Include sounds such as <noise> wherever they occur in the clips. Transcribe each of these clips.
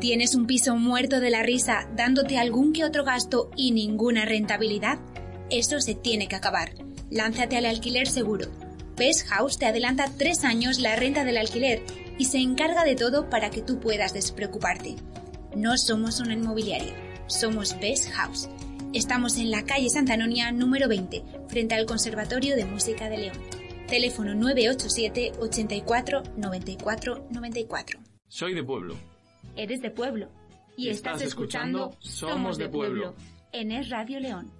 ¿Tienes un piso muerto de la risa dándote algún que otro gasto y ninguna rentabilidad? Eso se tiene que acabar. Lánzate al alquiler seguro. Best House te adelanta tres años la renta del alquiler y se encarga de todo para que tú puedas despreocuparte. No somos una inmobiliaria, somos Best House. Estamos en la calle Santa Anonia número 20, frente al Conservatorio de Música de León. Teléfono 987 84 94 94. Soy de pueblo. Eres de pueblo. Y estás, escuchando Somos de Pueblo en Es Radio León.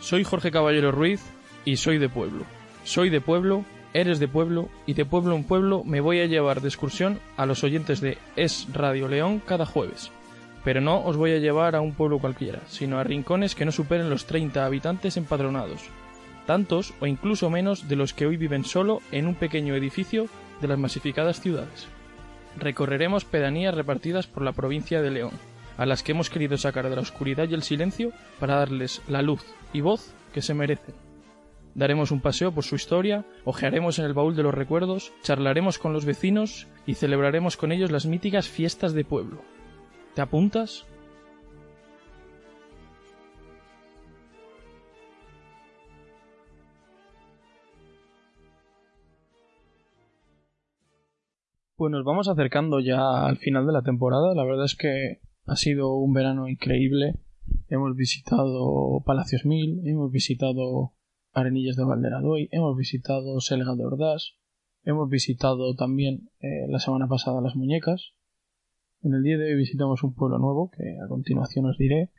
Soy Jorge Caballero Ruiz y soy de pueblo. Soy de pueblo, eres de pueblo y de pueblo en pueblo me voy a llevar de excursión a los oyentes de Es Radio León cada jueves. Pero no os voy a llevar a un pueblo cualquiera, sino a rincones que no superen los 30 habitantes empadronados, tantos o incluso menos de los que hoy viven solo en un pequeño edificio de las masificadas ciudades. Recorreremos pedanías repartidas por la provincia de León, a las que hemos querido sacar de la oscuridad y el silencio para darles la luz y voz que se merecen. Daremos un paseo por su historia, ojearemos en el baúl de los recuerdos, charlaremos con los vecinos y celebraremos con ellos las míticas fiestas de pueblo. ¿Te apuntas? Pues nos vamos acercando ya al final de la temporada. La verdad es que ha sido un verano increíble. Hemos visitado Palacios Mil, hemos visitado Arenillas de Valderadoy, hemos visitado Selga de Ordaz, hemos visitado también eh, la semana pasada Las Muñecas. En el día de hoy visitamos un pueblo nuevo que a continuación os diré.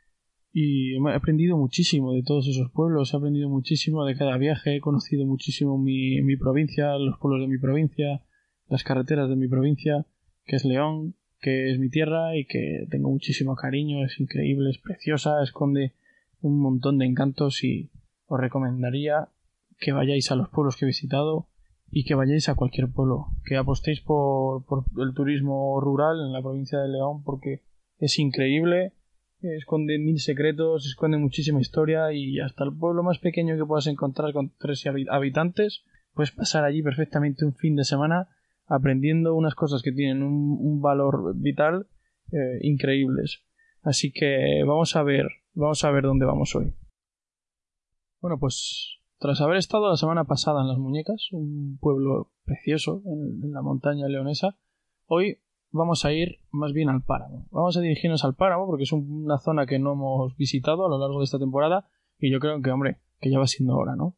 Y he aprendido muchísimo de todos esos pueblos, he aprendido muchísimo de cada viaje, he conocido muchísimo mi, mi provincia, los pueblos de mi provincia, las carreteras de mi provincia, que es León, que es mi tierra y que tengo muchísimo cariño, es increíble, es preciosa, esconde un montón de encantos y os recomendaría que vayáis a los pueblos que he visitado y que vayáis a cualquier pueblo, que apostéis por, por el turismo rural en la provincia de León porque es increíble, esconde mil secretos, esconde muchísima historia y hasta el pueblo más pequeño que puedas encontrar con tres habitantes, puedes pasar allí perfectamente un fin de semana aprendiendo unas cosas que tienen un, valor vital eh, increíbles. Así que vamos a ver, vamos a ver dónde vamos hoy. Bueno, pues tras haber estado la semana pasada en Las Muñecas, un pueblo precioso en, la montaña leonesa, hoy vamos a ir más bien al páramo. Vamos a dirigirnos al páramo porque es una zona que no hemos visitado a lo largo de esta temporada y yo creo que, hombre, que ya va siendo hora, ¿no?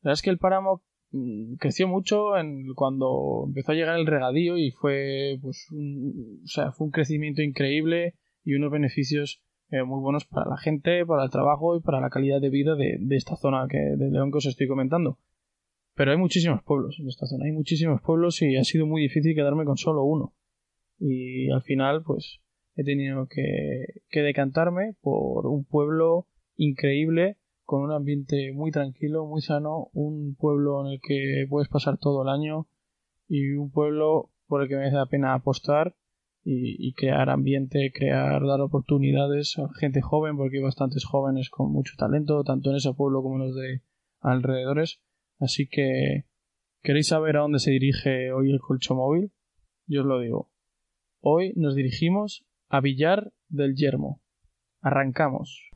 La verdad es que el páramo mm, creció mucho en, cuando empezó a llegar el regadío y fue, pues, o sea, fue un crecimiento increíble y unos beneficios eh, muy buenos para la gente, para el trabajo y para la calidad de vida de, esta zona que, de León que os estoy comentando. Pero hay muchísimos pueblos en esta zona, hay muchísimos pueblos y ha sido muy difícil quedarme con solo uno. Y al final, pues, he tenido que, que decantarme por un pueblo increíble, con un ambiente muy tranquilo, muy sano, un pueblo en el que puedes pasar todo el año y un pueblo por el que merece la pena apostar y, crear ambiente, crear, dar oportunidades a gente joven, porque hay bastantes jóvenes con mucho talento, tanto en ese pueblo como en los de alrededores. Así que, ¿queréis saber a dónde se dirige hoy el colcho móvil? Yo os lo digo. Hoy nos dirigimos a Villar del Yermo. Arrancamos.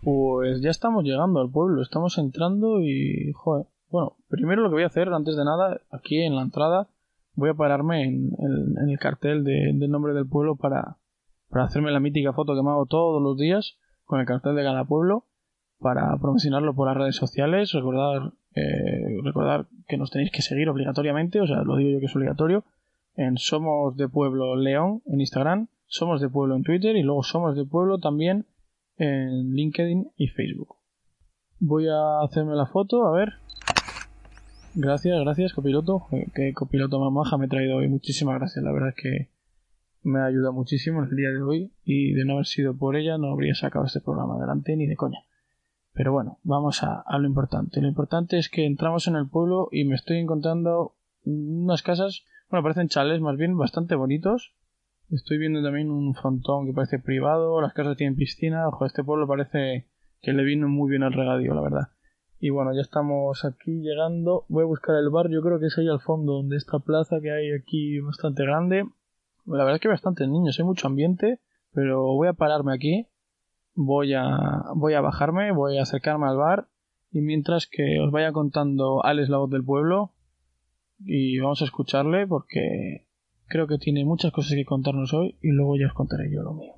Pues ya estamos llegando al pueblo, estamos entrando y, joder, bueno, primero lo que voy a hacer, antes de nada, aquí en la entrada, voy a pararme en, el cartel del nombre del pueblo para, para hacerme la mítica foto que me hago todos los días con el cartel de cada pueblo para promocionarlo por las redes sociales. Recordar, eh, recordar que nos tenéis que seguir obligatoriamente, o sea, lo digo yo que es obligatorio, en Somos de Pueblo León en Instagram, Somos de Pueblo en Twitter y luego Somos de Pueblo también en LinkedIn y Facebook. Voy a hacerme la foto, a ver. Gracias, gracias, copiloto. Que copiloto más maja me ha traído hoy. Muchísimas gracias. La verdad es que me ha ayudado muchísimo el día de hoy y de no haber sido por ella no habría sacado este programa adelante ni de coña. Pero bueno, vamos a, a, lo importante. Lo importante es que entramos en el pueblo y me estoy encontrando unas casas, bueno, parecen chales más bien bastante bonitos. Estoy viendo también un frontón que parece privado, las casas tienen piscina. Ojo, este pueblo parece que le vino muy bien al regadío, la verdad. Y bueno, ya estamos aquí llegando. Voy a buscar el bar, yo creo que es ahí al fondo, donde esta plaza que hay aquí bastante grande. La verdad es que hay bastantes niños, hay mucho ambiente, pero voy a pararme aquí. Voy a, voy a bajarme, voy a acercarme al bar. Y mientras que os vaya contando Alex, la voz del pueblo, y vamos a escucharle porque creo que tiene muchas cosas que contarnos hoy y luego ya os contaré yo lo mío.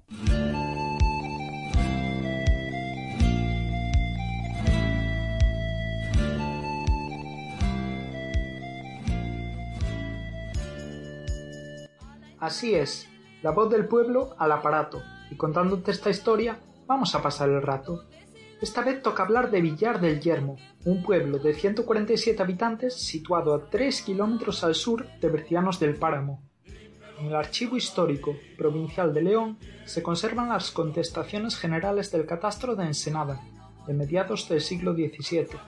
Así es, la voz del pueblo al aparato, y contándote esta historia, vamos a pasar el rato. Esta vez toca hablar de Villar del Yermo, un pueblo de 147 habitantes situado a 3 kilómetros al sur de Bercianos del Páramo. En el Archivo Histórico Provincial de León se conservan las contestaciones generales del catastro de Ensenada, de mediados del siglo XVII.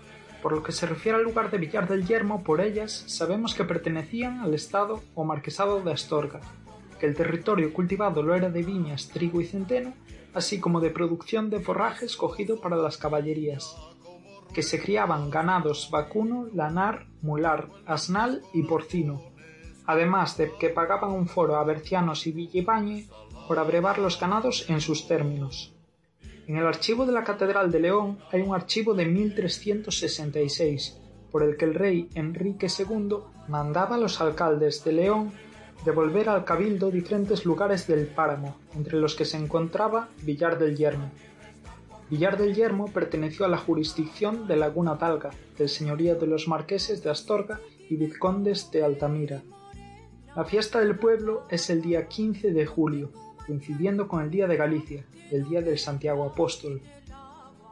Por lo que se refiere al lugar de Villar del Yermo, por ellas sabemos que pertenecían al estado o marquesado de Astorga, que el territorio cultivado lo era de viñas, trigo y centeno, así como de producción de forrajes cogido para las caballerías, que se criaban ganados vacuno, lanar, mular, asnal y porcino, además de que pagaban un foro a Bercianos y Villibañe por abrevar los ganados en sus términos. En el archivo de la Catedral de León hay un archivo de 1366, por el que el rey Enrique II mandaba a los alcaldes de León devolver al cabildo diferentes lugares del páramo, entre los que se encontraba Villar del Yermo. Villar del Yermo perteneció a la jurisdicción de Laguna Talga, del señorío de los marqueses de Astorga y vizcondes de Altamira. La fiesta del pueblo es el día 15 de julio, coincidiendo con el Día de Galicia, el Día del Santiago Apóstol.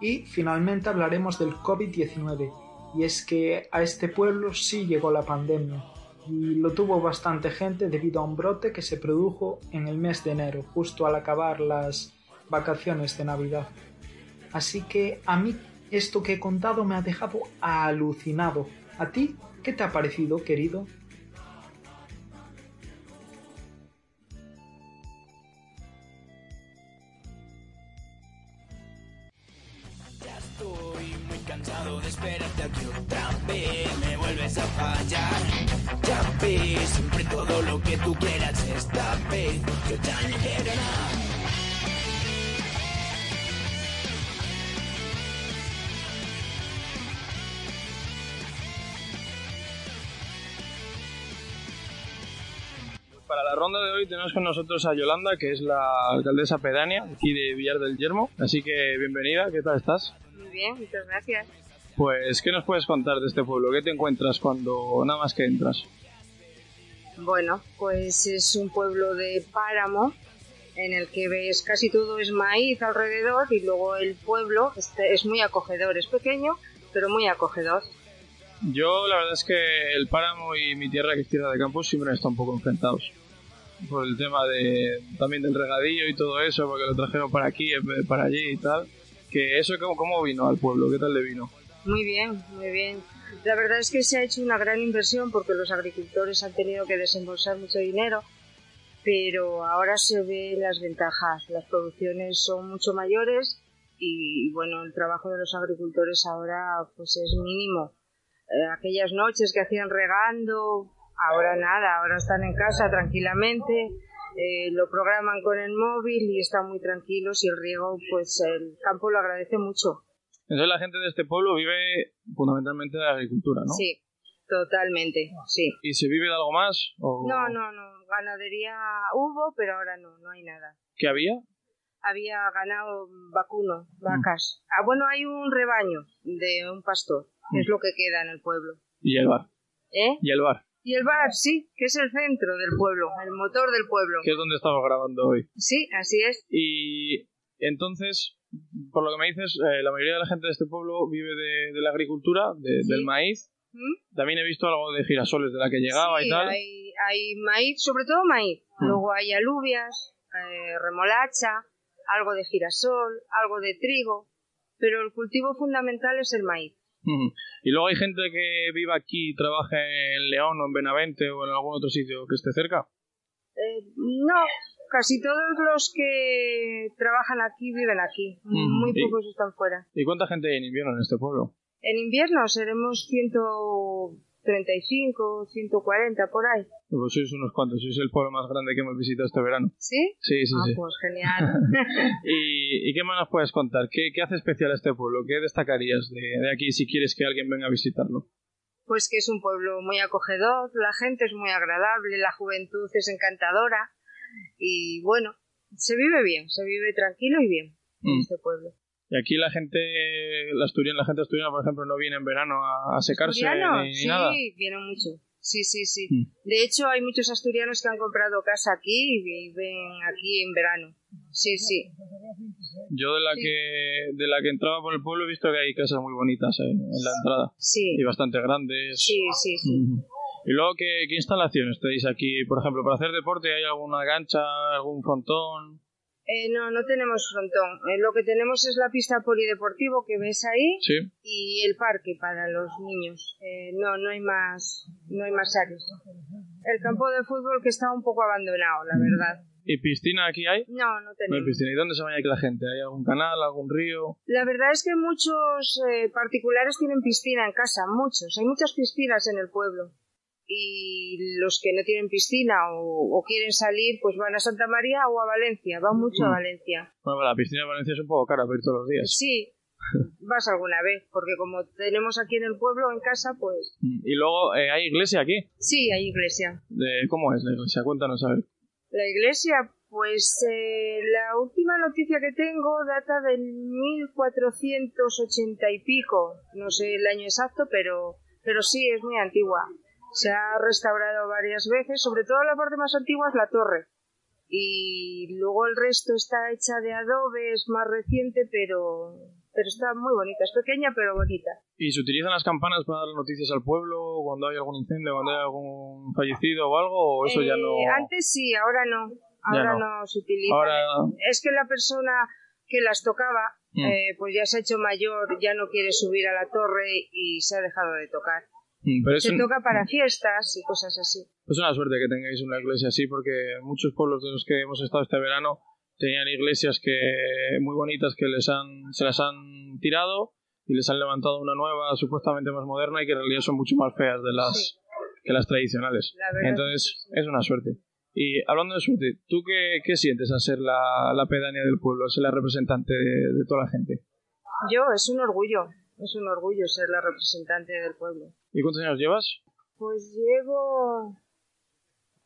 Y finalmente hablaremos del COVID-19, y es que a este pueblo sí llegó la pandemia, y lo tuvo bastante gente debido a un brote que se produjo en el mes de enero, justo al acabar las vacaciones de Navidad. Así que a mí esto que he contado me ha dejado alucinado. ¿A ti qué te ha parecido, querido? Esperarte aquí otra vez. Me vuelves a fallar. Ya ves, siempre todo lo que tú quieras esta vez. Yo ya no quiero nada. Para la ronda de hoy tenemos con nosotros a Yolanda, que es la alcaldesa pedánea aquí de Villar del Yermo. Así que bienvenida, ¿qué tal estás? Muy bien, muchas gracias. Pues, ¿qué nos puedes contar de este pueblo? ¿Qué te encuentras cuando nada más que entras? Bueno, pues es un pueblo de páramo en el que ves casi todo es maíz alrededor y luego el pueblo es muy acogedor, es pequeño, pero muy acogedor. Yo la verdad es que el páramo y mi tierra, que es tierra de campo, siempre están un poco enfrentados. Por el tema de también del regadillo y todo eso, porque lo trajeron para aquí de para allí y tal. Que eso, ¿cómo, cómo vino al pueblo? ¿Qué tal le vino? Muy bien, muy bien. La verdad es que se ha hecho una gran inversión porque los agricultores han tenido que desembolsar mucho dinero, pero ahora se ven las ventajas. Las producciones son mucho mayores y bueno, el trabajo de los agricultores ahora pues es mínimo. Eh, aquellas noches que hacían regando, ahora nada, ahora están en casa tranquilamente, eh, lo programan con el móvil y están muy tranquilos y el riego, pues el campo lo agradece mucho. Entonces la gente de este pueblo vive fundamentalmente de la agricultura, ¿no? Sí, totalmente, sí. ¿Y se vive de algo más? O... No, no, no, ganadería hubo, pero ahora no, no hay nada. ¿Qué había? Había ganado vacuno, vacas. Ah, bueno, hay un rebaño de un pastor, que es lo que queda en el pueblo. Y el bar. ¿Eh? Y el bar. Y el bar, sí, que es el centro del pueblo, el motor del pueblo. Que es donde estamos grabando hoy. Sí, así es. Y entonces, por lo que me dices, eh, la mayoría de la gente de este pueblo vive de, de la agricultura, de- Sí. del maíz. ¿Mm? También he visto algo de girasoles de la que llegaba Sí, y tal. Hay, hay maíz, sobre todo maíz. Mm. Luego hay alubias, eh, remolacha, algo de girasol, algo de trigo. pero el cultivo fundamental es el maíz. Y luego hay gente que viva aquí y trabaja en León o en Benavente o en algún otro sitio que esté cerca. Eh, no, casi todos los que trabajan aquí viven aquí. Muy pocos están fuera. ¿Y cuánta gente hay en invierno en este pueblo? En invierno seremos 135, 140 por ahí. Pues sois unos cuantos, sois el pueblo más grande que hemos visitado este verano. ¿Sí? Sí, sí, ah, sí. pues genial. <laughs> ¿Y, y qué más nos puedes contar? ¿Qué, qué hace especial este pueblo? ¿Qué destacarías de, de aquí si quieres que alguien venga a visitarlo? pues que es un pueblo muy acogedor, la gente es muy agradable, la juventud es encantadora y bueno, se vive bien, se vive tranquilo y bien en Mm. este pueblo. Y aquí la gente, la asturiana, la gente asturiana, por ejemplo, no viene en verano a, a secarse ni, ni sí, nada. vienen mucho. Sí, sí, sí. Mm. De hecho, hay muchos asturianos que han comprado casa aquí y viven aquí en verano. Sí, sí. Yo de la Sí. que de la que entraba por el pueblo he visto que hay casas muy bonitas eh, en la entrada Sí, y bastante grandes. sí, sí, sí. Ujú. Y luego, ¿qué, ¿qué instalaciones tenéis aquí? Por ejemplo, para hacer deporte, ¿hay alguna gancha, algún frontón? Eh, no, no tenemos frontón. Eh, lo que tenemos es la pista polideportivo que ves ahí Sí. y el parque para los niños. Eh, no, no hay más, no hay más áreas. El campo de fútbol que está un poco abandonado, la verdad. ¿Y piscina aquí hay? No, no No hay tenemos. piscina. ¿Y dónde se baña aquí la gente? ¿Hay algún canal, algún río? La verdad es que muchos eh, particulares tienen piscina en casa, muchos. Hay muchas piscinas en el pueblo. Y los que no tienen piscina o, o quieren salir, pues van a Santa María o a Valencia. Van mucho a Mm. Valencia. Bueno, la piscina de Valencia es un poco cara para ir todos los días. Sí, vas alguna vez, porque como tenemos aquí en el pueblo, en casa, pues Mm. Y luego, eh, ¿hay iglesia aquí? sí, hay iglesia. De, ¿Cómo es la iglesia? Cuéntanos, a ver. La iglesia, pues eh, la última noticia que tengo data del 1480 y pico, no sé el año exacto, pero, pero sí, es muy antigua. Se ha restaurado varias veces, sobre todo la parte más antigua es la torre. Y luego el resto está hecha de adobe, es más reciente, pero, pero está muy bonita, es pequeña pero bonita. ¿Y se utilizan las campanas para dar noticias al pueblo cuando hay algún incendio, cuando hay algún fallecido o algo? ¿O eso ya Eh, no...? Antes sí, ahora no. Ahora no. no. se utiliza. Ahora... Es que la persona que las tocaba, Mm. eh, pues ya se ha hecho mayor, ya no quiere subir a la torre y se ha dejado de tocar. Mm, Pero es, Se un- toca para fiestas y cosas así. es una suerte que tengáis una iglesia así porque muchos pueblos de los que hemos estado este verano tenían iglesias que muy bonitas que les han, se las han tirado y les han levantado una nueva supuestamente más moderna y que en realidad son mucho más feas de las que las tradicionales. La Entonces es que sí. es una suerte. Y hablando de suerte, ¿tú qué, qué sientes al ser la, la pedánea del pueblo, al ser la representante de, de toda la gente? Yo, es un orgullo, es un orgullo ser la representante del pueblo. ¿Y cuántos años llevas? Pues llevo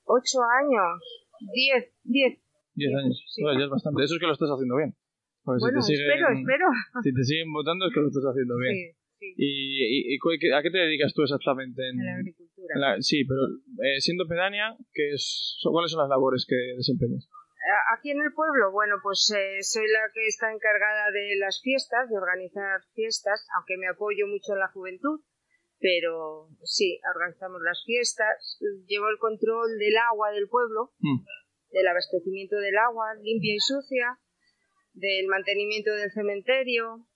ocho años, diez, diez. Diez años. Sí. Bueno, ya es bastante. Eso es que lo estás haciendo bien. Porque Bueno, si te siguen, espero, espero. Si te siguen votando es que lo estás haciendo bien. Sí, sí, ¿Y, y- a qué te dedicas tú exactamente? En, a la agricultura. en la- sí, pero eh, siendo pedánea, ¿qué es, ¿cuáles son las labores que desempeñas? Aquí en el pueblo, bueno, pues eh, soy la que está encargada de las fiestas, de organizar fiestas, aunque me apoyo mucho en la juventud, pero sí, organizamos las fiestas, llevo el control del agua del pueblo, Mm. del abastecimiento del agua limpia y sucia, del mantenimiento del cementerio,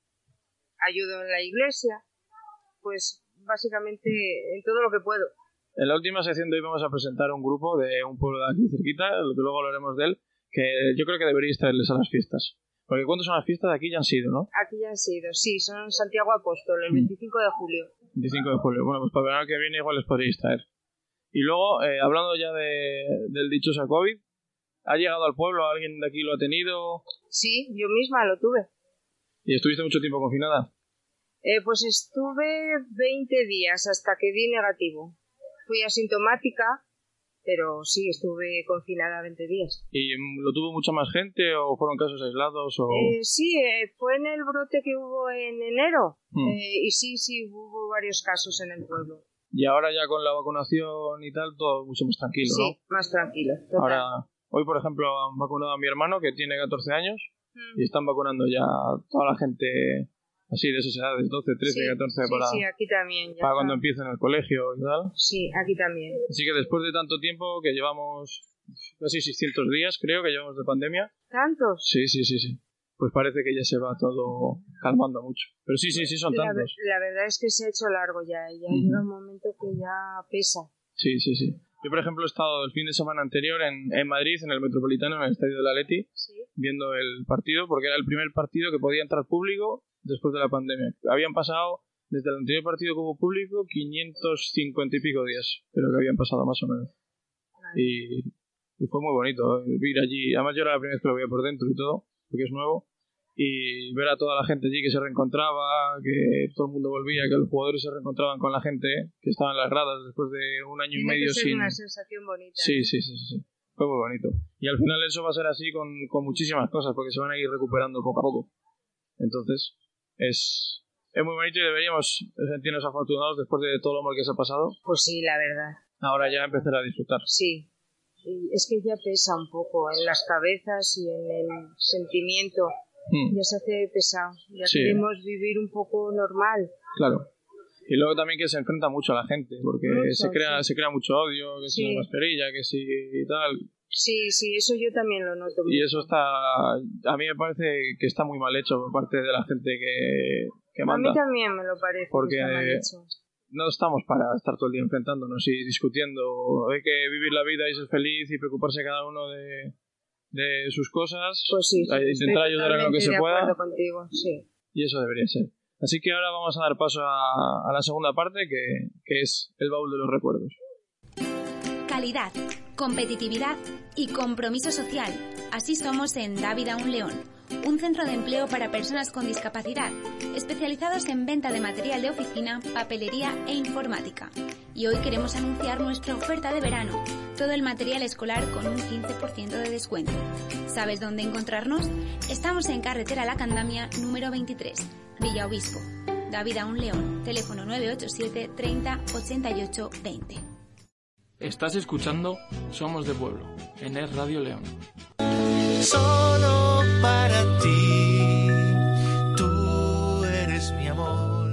ayudo en la iglesia, pues básicamente en todo lo que puedo. En la última sección de hoy vamos a presentar un grupo de un pueblo de aquí cerquita, luego hablaremos de él, que yo creo que deberíais traerles a las fiestas. Porque ¿cuántas son las fiestas? Aquí ya han sido, ¿no? Aquí ya han sido, sí, son Santiago Apóstol, el Mm. 25 de julio. 25 de julio. Bueno, pues para el verano que viene igual les podréis traer. Y luego, eh, hablando ya de, del dichoso COVID, ¿ha llegado al pueblo? ¿Alguien de aquí lo ha tenido? Sí, yo misma lo tuve. ¿Y estuviste mucho tiempo confinada? Eh, pues estuve 20 días hasta que di negativo. Fui asintomática, pero sí, estuve confinada 20 días. ¿Y lo tuvo mucha más gente o fueron casos aislados? O... Eh, sí, eh, fue en el brote que hubo en enero. Mm. Eh, y sí, sí, hubo varios casos en el pueblo. Y ahora ya con la vacunación y tal, todo mucho más tranquilo, sí, ¿no? más tranquilo. total. Ahora, hoy por ejemplo han vacunado a mi hermano que tiene 14 años Mm. y están vacunando ya a toda la gente así de esas edades, 12, 13, sí, 14, sí, para, sí, aquí también. ya para cuando empiecen el colegio y tal. Sí, aquí también. Así que después de tanto tiempo que llevamos casi 600 días, creo que llevamos de pandemia. ¿Tantos? Sí, sí, sí, sí. pues parece que ya se va todo calmando mucho. Pero sí, sí, sí, son La, tantos. la verdad es que se ha hecho largo ya, y ya llega un momento que ya pesa. Sí, sí, sí. Yo, por ejemplo, he estado el fin de semana anterior en, en Madrid, en el Metropolitano, en el Estadio de la Leti, Sí. viendo el partido, porque era el primer partido que podía entrar público después de la pandemia. Habían pasado, desde el anterior partido hubo público, 550 y pico días, pero que habían pasado más o menos. Y, y fue muy bonito eh, ir allí. Además, yo era la primera vez que lo veía por dentro y todo, porque es nuevo. Y ver a toda la gente allí que se reencontraba, que todo el mundo volvía, que los jugadores se reencontraban con la gente que estaba en las gradas después de un año y medio que ser sin. una sensación bonita. Sí, sí, sí, sí, sí. Fue muy bonito. Y al final eso va a ser así con, con muchísimas cosas, porque se van a ir recuperando poco a poco. Entonces, es, es muy bonito y deberíamos sentirnos afortunados después de todo lo mal que se ha pasado. Pues sí, la verdad. Ahora ya empezar a disfrutar. Sí. Y es que ya pesa un poco en las cabezas y en el sentimiento. Hmm, Ya se hace pesado. Ya Sí. queremos vivir un poco normal. claro. Y luego también que se enfrenta mucho a la gente, porque Mucho, se crea sí. se crea mucho odio, que si Sí. la mascarilla, que si tal. Sí, sí, eso yo también lo noto. Y eso está, a mí me parece que está muy mal hecho por parte de la gente que, que A manda. mí también me lo parece. que Porque- está mal hecho. no estamos para estar todo el día enfrentándonos y discutiendo. Hay que vivir la vida y ser feliz y preocuparse cada uno de, de sus cosas. Pues sí, a intentar ayudar en lo que se pueda. acuerdo contigo, sí. Y eso debería ser. Así que ahora vamos a dar paso a, a la segunda parte, que, que es el baúl de los recuerdos. Calidad, competitividad y compromiso social. Así somos en Dávida Un León, un centro de empleo para personas con discapacidad, especializados en venta de material de oficina, papelería e informática. Y hoy queremos anunciar nuestra oferta de verano, todo el material escolar con un 15% de descuento. ¿Sabes dónde encontrarnos? Estamos en carretera La Candamia número 23, Villa Obispo. Dávida Un León, teléfono 987 30 88 20. Estás escuchando Somos de Pueblo, en Es Radio León. Solo para ti, tú eres mi amor,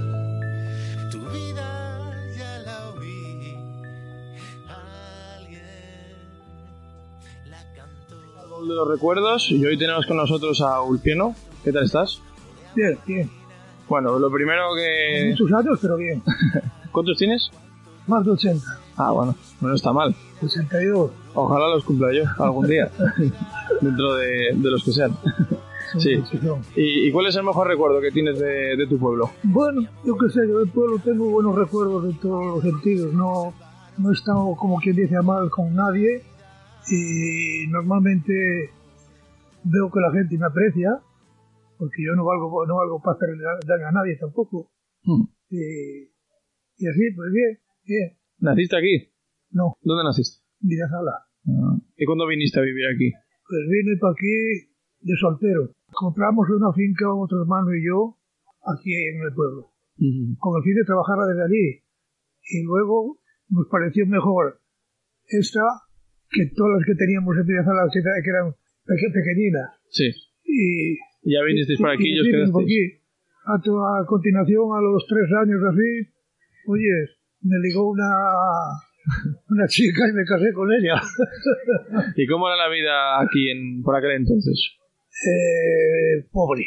tu vida ya la oí, alguien la cantó. De los recuerdos, y hoy tenemos con nosotros a Ulpieno. ¿Qué tal estás? Bien, bien. Bueno, lo primero que... Muchos años, pero bien. <laughs> ¿Cuántos tienes? Más de 80. Ah, bueno, no está mal. 82. Ojalá los cumpla yo algún día, <laughs> dentro de, de los que sean. Sí. son. ¿Y, y cuál es el mejor recuerdo que tienes de, de tu pueblo? Bueno, yo qué sé, yo del pueblo tengo buenos recuerdos de todos los sentidos. No, no he estado, como quien dice, a mal con nadie. Y normalmente veo que la gente me aprecia, porque yo no valgo, no valgo para hacerle daño a nadie tampoco. Hmm. Y, y así, pues bien, bien. ¿Naciste aquí? No, ¿Dónde naciste? vida sala. ¿Y cuándo viniste a vivir aquí? Pues vine para aquí de soltero. Compramos una finca, otro hermano y yo, aquí en el pueblo, con el fin de trabajar desde allí. Y luego nos pareció mejor esta que todas las que teníamos en Villasala, que eran peque- pequeñinas. Sí. Y, ¿Y ya vinisteis por aquí y os vinimos por quedasteis? aquí. A, to- a continuación, a los tres años así, oye, me ligó una, <laughs> una chica y me casé con ella. ¿Y cómo era la vida aquí en, por aquel entonces? Eh, pobre,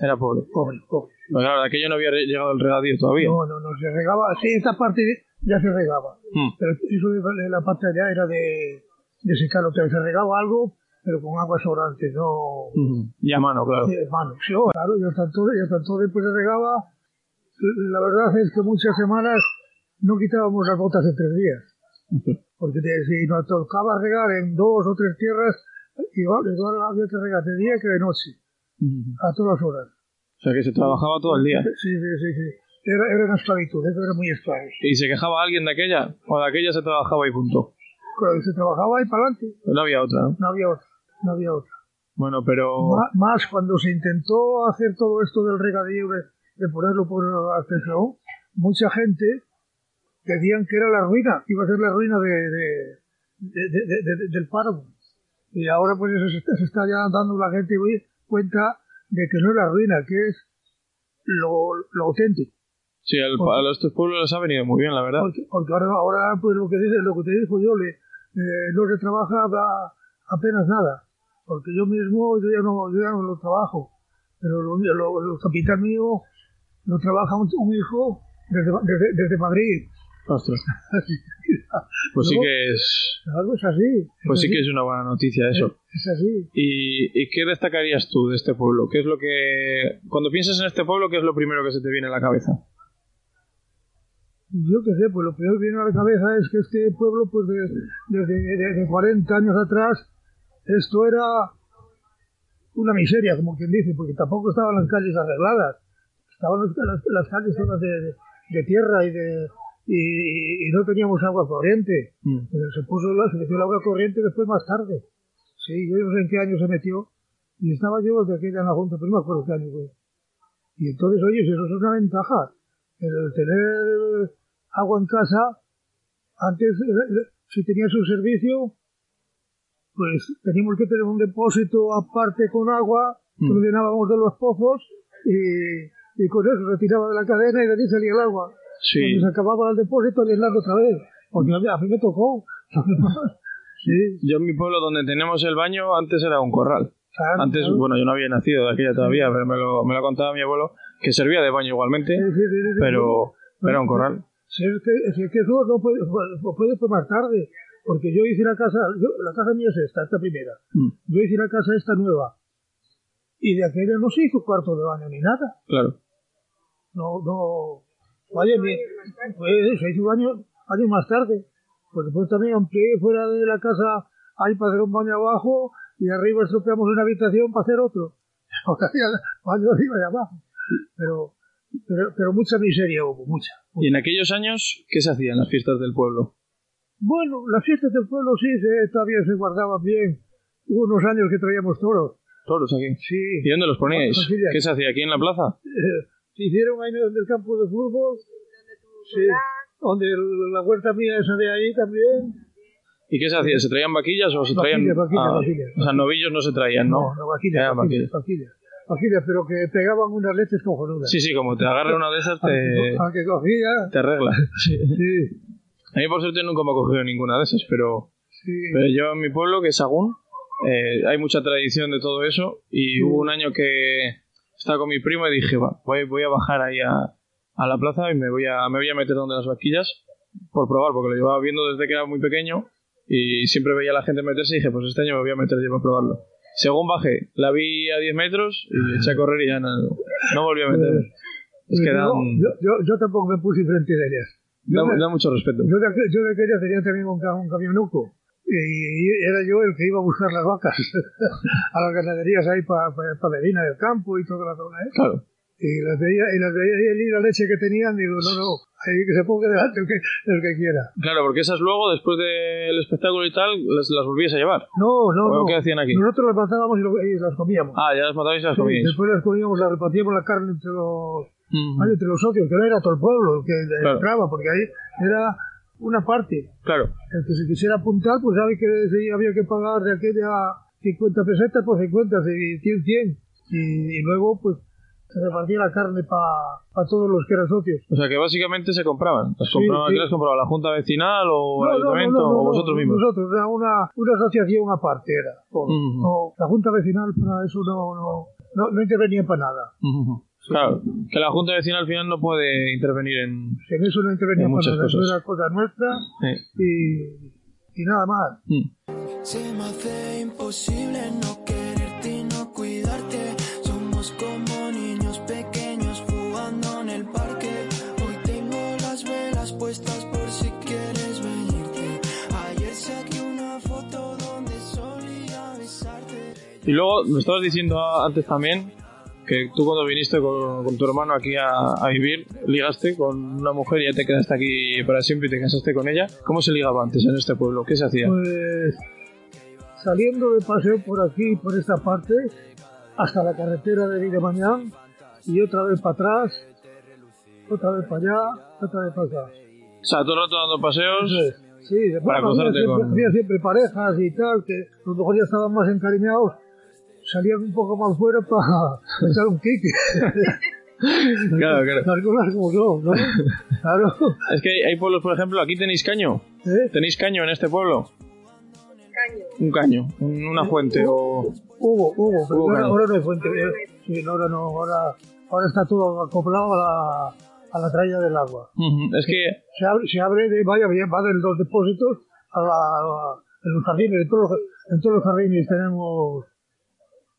Era pobre. pobre, pobre. Pues claro, aquello no había llegado el regadío todavía. No, no, no, se regaba. Sí, esta parte ya se regaba. Hmm. Pero eso de la parte de allá era de, de secar otra vez. Se regaba algo, pero con agua sobrante, no Ujú. Y a mano, claro. de mano. Sí, oh, claro, ya tanto, tanto después se regaba. La verdad es que muchas semanas no quitábamos las botas en tres días. <laughs> Porque te- si nos tocaba regar en dos o tres tierras, igual, igual había que regar de día que de noche, a todas horas. O sea que se trabajaba todo el día. Sí, sí, sí, sí. Era, era una esclavitud, eso era muy esclavo. ¿Y se quejaba alguien de aquella? ¿O de aquella se trabajaba y punto? Claro, se trabajaba ahí para adelante, No había otra, ¿no? no había otra, no había otra. Bueno, pero... Más cuando se intentó hacer todo esto del regadío, de, de ponerlo por ascensión, mucha gente decían que era la ruina, iba a ser la ruina de, de- de- de- de- de- del páramo. Y ahora pues se, está- se está ya dando la gente cuenta de que no es la ruina, que es lo, lo auténtico. Sí, al- a los estos pueblos les ha venido muy bien, la verdad. Porque, porque ahora, ahora pues lo que dice, lo que te dijo yo, le, eh, no se trabaja da- apenas nada. Porque yo mismo, yo ya no, yo ya no lo trabajo. Pero lo, lo, lo capital mío lo trabaja un, un hijo desde, desde, desde Madrid. Ostras. <laughs> Pues sí que es. Algo es así. es Pues sí que es una buena noticia eso. Es así. ¿Y, ¿Y qué destacarías tú de este pueblo? ¿Qué es lo que. Cuando piensas en este pueblo, ¿qué es lo primero que se te viene a la cabeza? Yo qué sé, pues lo primero que viene a la cabeza es que este pueblo, pues de- desde de, 40 años atrás, esto era una miseria, como quien dice, porque tampoco estaban las calles arregladas. Estaban las, las- las calles todas de, de- de tierra y de y, y no teníamos agua corriente. Mm. Pero se puso la, se metió el agua corriente después más tarde. Sí, yo no sé en qué año se metió. Y estaba yo desde aquella en la Junta, pero no me acuerdo qué año fue. Y entonces, oye, si eso es una ventaja. El tener agua en casa, antes, eh, si tenías un servicio, pues teníamos que tener un depósito aparte con agua, que Mm. lo llenábamos de los pozos, y, y con eso se tiraba de la cadena y de ahí salía el agua. Sí. Cuando se acababa el depósito, llenarlo otra vez. Porque a mí, me tocó. <laughs> sí. Yo en mi pueblo donde tenemos el baño, antes era un corral. claro, Antes, claro. bueno, yo no había nacido de aquella todavía, pero me lo, me lo contaba mi abuelo, que servía de baño igualmente, Sí, sí, sí, sí, sí. pero era un corral. Si es que, si es que eso no puede, puede más tarde. Porque yo hice la casa, yo, la casa mía es esta, esta primera. Mm, Yo hice la casa esta nueva. Y de aquella no se hizo cuarto de baño ni nada. Claro. No, no. Vaya, mi, pues se hizo años, años más tarde. Pues después también amplié fuera de la casa ahí para hacer un baño abajo y arriba estropeamos una habitación para hacer otro. <laughs> Ahora ya baño arriba y abajo. Pero, pero, pero mucha miseria hubo, mucha. Y en aquellos años, ¿qué se hacía en las fiestas del pueblo? Bueno, las fiestas del pueblo sí, se, todavía se guardaban bien. Hubo unos años que traíamos toros. Toros aquí. Sí. ¿Y dónde los poníais? Familia. ¿Qué se hacía aquí en la plaza? Eh, se hicieron ahí en el campo de fútbol. Sí. Donde la huerta mía esa de ahí también. ¿Y qué se hacía? ¿Se traían vaquillas o se traían.? Vaquillas, vaquillas, Ah, vaquillas. O sea, novillos no se traían, ¿no? No, no, vaquillas, Eran vaquillas, vaquillas. Vaquillas, pero que pegaban unas leches cojonudas. Sí, sí, como te agarre una de esas, te, Al que cogía. te arregla. <laughs> Sí. Sí, A mí, por suerte, nunca me ha cogido ninguna de esas, pero, sí. pero yo en mi pueblo, que es Sagún, eh, hay mucha tradición de todo eso. Y hubo un año que estaba con mi primo y dije, va, voy, voy a bajar ahí a, a la plaza y me voy a, me voy a meter donde las vaquillas por probar, porque lo llevaba viendo desde que era muy pequeño y siempre veía a la gente meterse y dije, pues este año me voy a meter yo para probarlo. Según bajé, la vi a 10 metros y eché a correr y ya no, no volví a meter. Es que Yo- yo, yo, yo tampoco me puse frente de ellas. Yo, da, me- da mucho respeto. yo, de, aqu- yo de aquella tenía también un, un camionuco. Y era yo el que iba a buscar las vacas <laughs> a las ganaderías ahí para pa, Medina del Campo y toda la zona. ¿eh? Claro. Y las veía, y las veía y la leche que tenían, digo, no, no, ahí que se ponga delante el que, el que quiera. Claro, porque esas luego, después del espectáculo y tal, las, las volvías a llevar. No, no, ¿O no. qué hacían aquí? Nosotros las matábamos y, lo- y las comíamos. Ah, ya las matabais y las Sí, comíais. después las comíamos, las repartíamos la carne entre los, entre los socios, que no era todo el pueblo el que Claro. entraba, porque ahí era una parte. Claro. El que se quisiera apuntar, pues sabe que sí, había que pagar de aquella 50 pesetas por 50, y 100, 100. Y, y luego, pues, se repartía la carne para todos los que eran socios. O sea que básicamente se compraban. ¿Las Sí, compraban, sí. ¿Qué las compraba? ¿La Junta Vecinal o el No, no, Ayuntamiento no, no, o vosotros mismos? Nosotros, era una, una asociación aparte era. Ujú. No, la Junta Vecinal para eso no, no, no, intervenía para nada. Ujú. Claro, que la Junta Vecinal al final no puede intervenir en... En eso no intervenía En para muchas nada. Eso cosas. era cosa nuestra Sí. y, y nada más. Mm. Se me hace imposible no quererte y no cuidarte. Somos como niños pequeños jugando en el parque. Hoy tengo las velas puestas por si quieres venirte. Ayer saqué una foto donde solía besarte. Y luego me estabas diciendo antes también que tú cuando viniste con, con tu hermano aquí a, a vivir, ligaste con una mujer y ya te quedaste aquí para siempre y te casaste con ella. ¿Cómo se ligaba antes en este pueblo? ¿Qué se hacía? Pues saliendo de paseo por aquí, por esta parte, hasta la carretera de Villamañán y otra vez para atrás, otra vez para allá, otra vez para acá. O sea, todo el rato dando paseos. Sí, después Para cruzarte siempre, con- había siempre parejas y tal, que a lo mejor ya estaban más encariñados, salían un poco más fuera para echar un kick. <laughs> Claro, claro. Las como son, ¿no? Claro. Es que hay, hay pueblos, por ejemplo, aquí tenéis caño. ¿Eh? ¿Tenéis caño en este pueblo? Caño. un caño, un- una fuente o... Hubo, hubo, pero Hubo, ahora, claro. ahora no hay fuente. eh, Sí, no, ahora no, ahora, ahora está todo acoplado a la, a la traída del agua. Ujú, Es que Se abre, se abre de, vaya bien, va de los depósitos a la, a- en los jardines, en todos los, en todos los jardines tenemos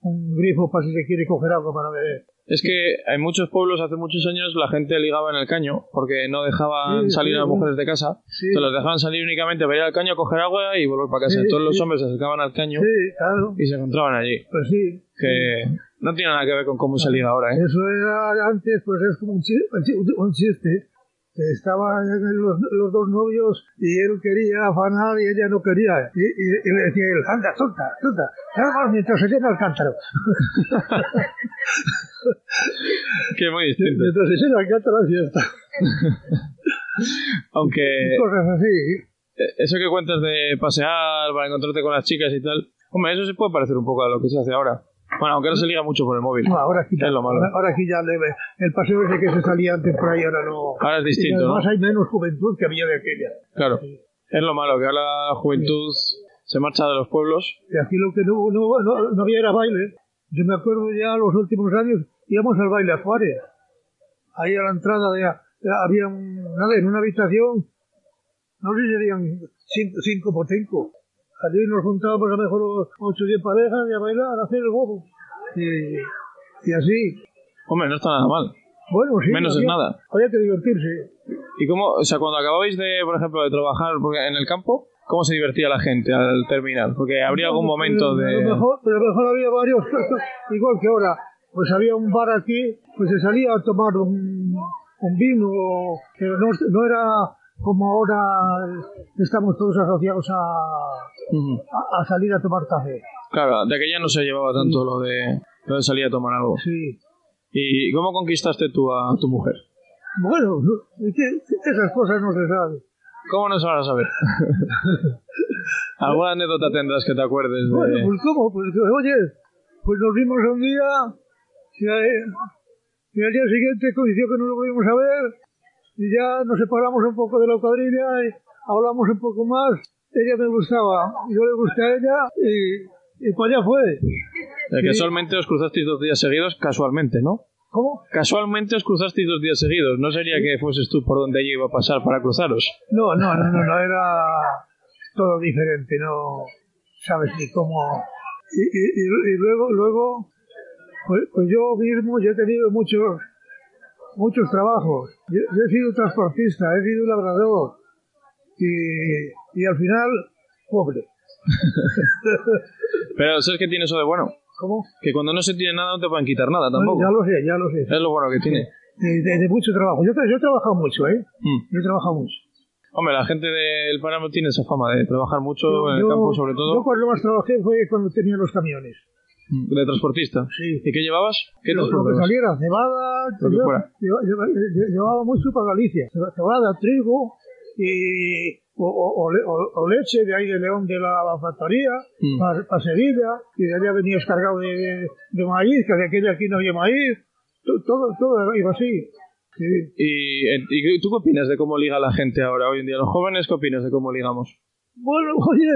un grifo para si se quiere coger agua para beber. Es que en muchos pueblos hace muchos años la gente ligaba en el caño porque no dejaban Sí, salir sí, a las mujeres de casa. Sí. Entonces los dejaban salir únicamente para ir al caño a coger agua y volver para casa. Sí, Entonces los hombres se acercaban al caño Sí, claro, y se encontraban allí. pues sí. Que no tiene nada que ver con cómo se liga ahora, ¿eh? Eso era antes, pues es como un chiste, un chiste que estaban los, los dos novios y él quería afanar y ella no quería. Y, y- y le decía él, anda, suelta, suelta, más mientras se llena el cántaro. <laughs> Que es muy distinto. Mientras se llena el cántaro, así está. <laughs> Aunque Cosas así. eh, eso que cuentas de pasear para encontrarte con las chicas y tal, hombre, eso se puede parecer un poco a lo que se hace ahora. Bueno, aunque ahora se liga mucho por el móvil. No, ahora aquí, Es lo malo. ahora, ahora aquí ya le, el paseo ese que se salía antes por ahí ahora no. Ahora es y distinto, ¿no? además hay menos juventud que había de aquella. Claro. Es lo malo, que ahora la juventud se marcha de los pueblos. Y aquí lo que no, no, no, no había era baile. Yo me acuerdo ya los últimos años íbamos al baile a Juárez. Ahí a la entrada de, había un, nada, en una habitación, no sé si serían cinco, cinco por cinco. Allí nos juntábamos a lo mejor ocho o diez parejas y a bailar, a hacer el bobo. Y, y así. Hombre, no está nada mal. Bueno, sí. Menos es había, nada. Había que divertirse. ¿Y cómo, o sea, cuando acababais de, por ejemplo, de trabajar porque en el campo, cómo se divertía la gente al terminar? Porque habría algún momento Pero A lo de... mejor, pero a lo mejor había varios, <laughs> igual que ahora. Pues había un bar aquí, pues se salía a tomar un, un vino, pero no, no era como ahora estamos todos asociados a, a, a salir a tomar café. Claro, de que ya no se llevaba tanto lo de, lo de salir a tomar algo. Sí. ¿Y cómo conquistaste tú a tu mujer? Bueno, esas cosas no se saben. ¿Cómo no se van a saber? <laughs> ¿Alguna anécdota tendrás que te acuerdes Bueno, de...? pues cómo, pues oye, pues nos vimos un día y, y al día siguiente coincidió que no lo volvimos a ver y ya nos separamos un poco de la cuadrilla y hablamos un poco más. Ella me gustaba, yo le gusté a ella y, y para allá fue. De que casualmente os cruzasteis dos días seguidos, casualmente, ¿no? ¿Cómo? Casualmente os cruzasteis dos días seguidos. No sería que fueses tú por donde ella iba a pasar para cruzaros. No, no, no, no, no, era todo diferente, no sabes ni cómo. Y, y, y- y luego, luego, pues, pues yo mismo, yo he tenido muchos, muchos trabajos. Yo, yo he sido transportista, he sido labrador y, y al final, pobre. <laughs> Pero ¿sabes qué tiene eso de bueno? ¿Cómo? Que cuando no se tiene nada no te pueden quitar nada Bueno, tampoco. ya lo sé, ya lo sé. Es lo bueno que tiene. De, de- de mucho trabajo. Yo, yo he trabajado mucho, ¿eh? Mm. Yo he trabajado mucho. Hombre, la gente del páramo tiene esa fama de trabajar mucho Yo- en el yo- campo, sobre Yo todo cuando más trabajé fue cuando tenía los camiones. Mm, de transportista. Sí. ¿Y qué llevabas? ¿Qué lo, lo que saliera, cebada, Lo que lleva- fuera. lleva- lleva- lle- llevaba mucho para Galicia, Ceba- cebada, trigo y o, o- o le- o- o leche de ahí de León de la factoría Mm. para Sevilla y de allá venías cargado de, de, de maíz, que de aquí de aquí no había maíz, To- todo, todo iba así. Sí. ¿Y, eh, ¿Y tú qué opinas de cómo liga la gente ahora, hoy en día? ¿Los jóvenes qué opinas de cómo ligamos? Bueno, <laughs> oye,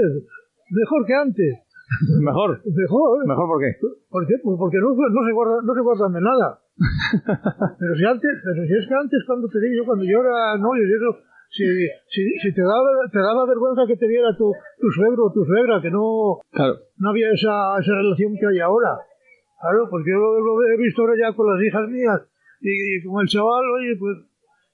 mejor que antes, <laughs> ¿Mejor? mejor. ¿Mejor por qué? ¿Por qué? Pues porque no, no, se guardan, no se guardan de nada. <laughs> pero si antes, pero si es que antes cuando te digo, cuando yo era novio y eso, si, si, si te daba, te daba vergüenza que te viera tu, tu suegro o tu suegra, que no, Claro. no había esa, esa relación que hay ahora. Claro, porque yo lo, lo he visto ahora ya con las hijas mías y, y con el chaval, oye, pues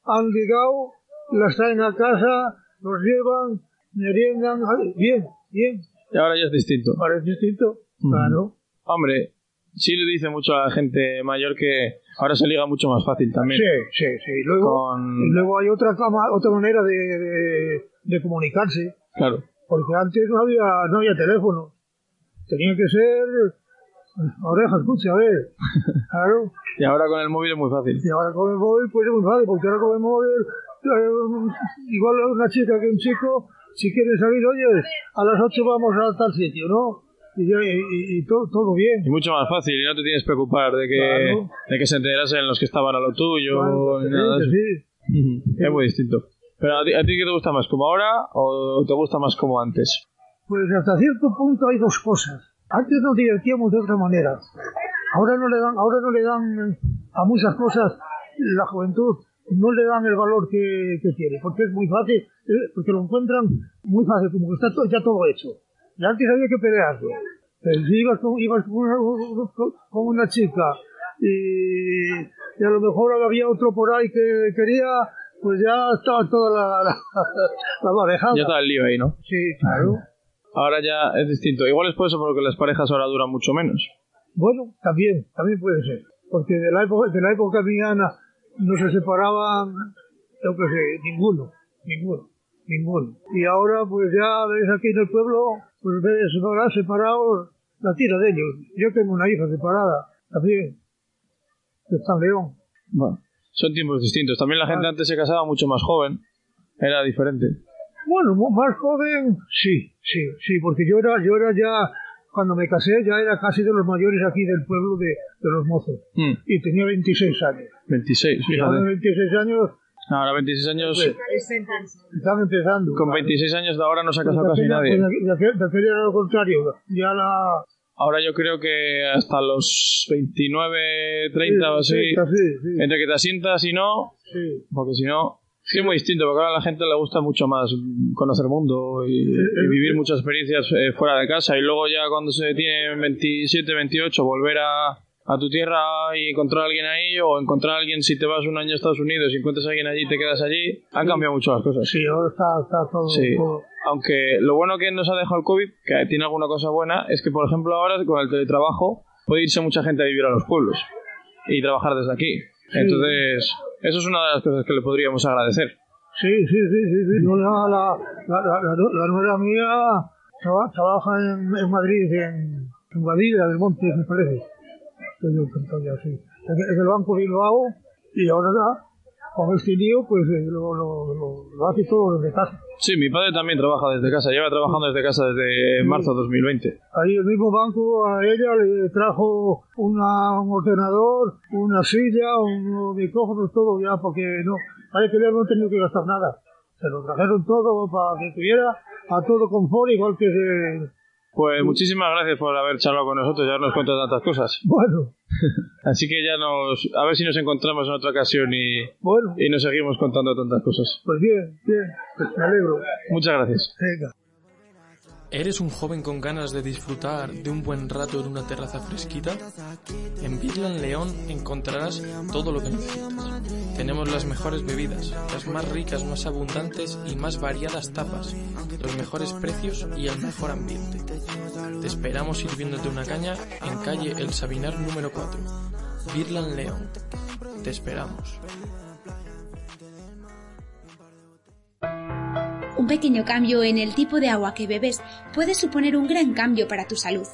han ligado, las traen a casa, los llevan, meriendan, bien, bien, ahora ya es distinto. ahora es distinto, claro. Hombre, sí le dice mucho a la gente mayor que ahora se liga mucho más fácil también. Sí, sí, sí. Luego, Con- y luego hay otra manera de, de, de comunicarse, Claro. porque antes no había, no había teléfono. Tenía que ser oreja, escucha, a ver. <laughs> Claro. Y ahora con el móvil es muy fácil. Y ahora con el móvil, pues es muy fácil, porque ahora con el móvil, eh, igual una chica que un chico, si quieren salir, oye, a las 8 vamos a tal sitio, ¿no? Y, y, y- y todo, todo bien. Y mucho más fácil, y no te tienes que preocupar de que, Claro. de que se enterasen los que estaban a lo tuyo, Claro, nada sí. Es muy distinto. Pero ¿a ti, a ti qué te gusta más, como ahora o te gusta más como antes? Pues hasta cierto punto hay dos cosas. Antes nos divertíamos de otra manera. Ahora no le dan, ahora no le dan a muchas cosas la juventud no le dan el valor que, que tiene, porque es muy fácil, eh, porque lo encuentran muy fácil, como que está todo, ya todo hecho. Y antes había que pelearlo. Eh, si ibas con, ibas con, una, con una chica y, y, a lo mejor había otro por ahí que quería, pues ya estaba toda la, la, <laughs> la marejada. Ya estaba el lío ahí, ¿no? Sí, claro. Ahora ya es distinto. Igual es por eso porque las parejas ahora duran mucho menos. Bueno, también, también puede ser. Porque de la época, de la época miana no se separaban, yo que sé, ninguno, ninguno, ninguno. Y ahora, pues ya ves aquí en el pueblo, pues ves ahora separados la tira de ellos. Yo tengo una hija separada, también, de San León. Bueno, son tiempos distintos. También la gente antes se casaba mucho más joven, era diferente. Bueno, más joven, sí, sí, sí, porque yo era, yo era ya cuando me casé ya era casi de los mayores aquí del pueblo de, de los mozos. Mm. Y tenía 26 años. 26, fíjate. Ahora 26 años... Ahora 26 años... Pues, están empezando. Con 26 años de ahora no se ha casado casi nadie. Pues de, aquel, de aquel era lo contrario. Ya la... Ahora yo creo que hasta los 29, 30 sí, o así, sí, sí. entre que te asientas y no, porque si no, Sí, es muy distinto, porque ahora a la gente le gusta mucho más conocer el mundo y, y vivir muchas experiencias eh, fuera de casa. Y luego ya cuando se tiene 27, 28, volver a, a tu tierra y encontrar a alguien ahí, o encontrar a alguien si te vas un año a Estados Unidos y encuentras a alguien allí y te quedas allí, han cambiado mucho las cosas. Sí, ahora está, está todo, Sí. todo- Aunque lo bueno que nos ha dejado el COVID, que tiene alguna cosa buena, es que, por ejemplo, ahora con el teletrabajo puede irse mucha gente a vivir a los pueblos y trabajar desde aquí. Entonces, eso es una de las cosas que le podríamos agradecer. Sí, sí, sí, sí. sí. Yo la, la, la, la, nuera mía traba- trabaja en, en Madrid, en, en del Monte, me parece. Estoy yo sí. En el Banco Bilbao y ahora ya, con este lío, pues eh, lo, lo, lo, lo hace todo desde casa. Sí, mi padre también trabaja desde casa, lleva trabajando desde casa desde marzo de 2020. Ahí el mismo banco a ella le trajo una, un ordenador, una silla, unos micrófonos, todo ya, porque no, parece que no han tenido que gastar nada. Se lo trajeron todo para que tuviera a todo confort, igual que se... Pues muchísimas gracias por haber charlado con nosotros y habernos contado tantas cosas. Bueno, <laughs> Así que ya nos... A ver si nos encontramos en otra ocasión y, bueno, y nos seguimos contando tantas cosas. pues bien, bien, pues me alegro. Muchas gracias. Venga. ¿Eres un joven con ganas de disfrutar de un buen rato en una terraza fresquita? En Birland León encontrarás todo lo que necesitas. Tenemos las mejores bebidas, las más ricas, más abundantes y más variadas tapas, los mejores precios y el mejor ambiente. Te esperamos sirviéndote una caña en calle El Sabinar número 4. Birland León. Te esperamos. Un pequeño cambio en el tipo de agua que bebes puede suponer un gran cambio para tu salud.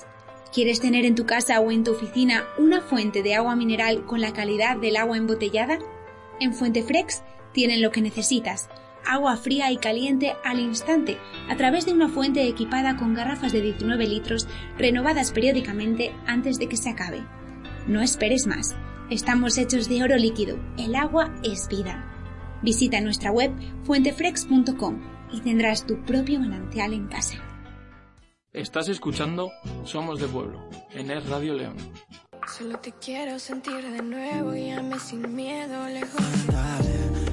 ¿Quieres tener en tu casa o en tu oficina una fuente de agua mineral con la calidad del agua embotellada? En Fuentefrex tienen lo que necesitas. Agua fría y caliente al instante a través de una fuente equipada con garrafas de 19 litros renovadas periódicamente antes de que se acabe. No esperes más. Estamos hechos de oro líquido. El agua es vida. Visita nuestra web fuentefrex.com y tendrás tu propio manantial en casa. Estás escuchando Somos de Pueblo, en Es Radio León. Solo te quiero sentir de nuevo, llame sin miedo, lejos. Dale,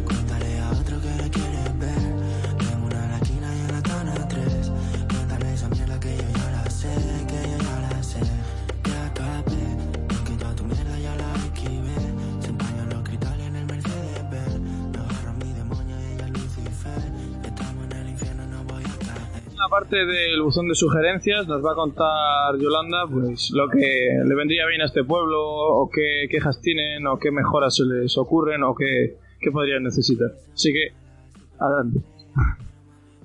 la parte del buzón de sugerencias nos va a contar Yolanda pues lo que le vendría bien a este pueblo o qué quejas tienen o qué mejoras se les ocurren o qué, qué podrían necesitar. Así que, adelante.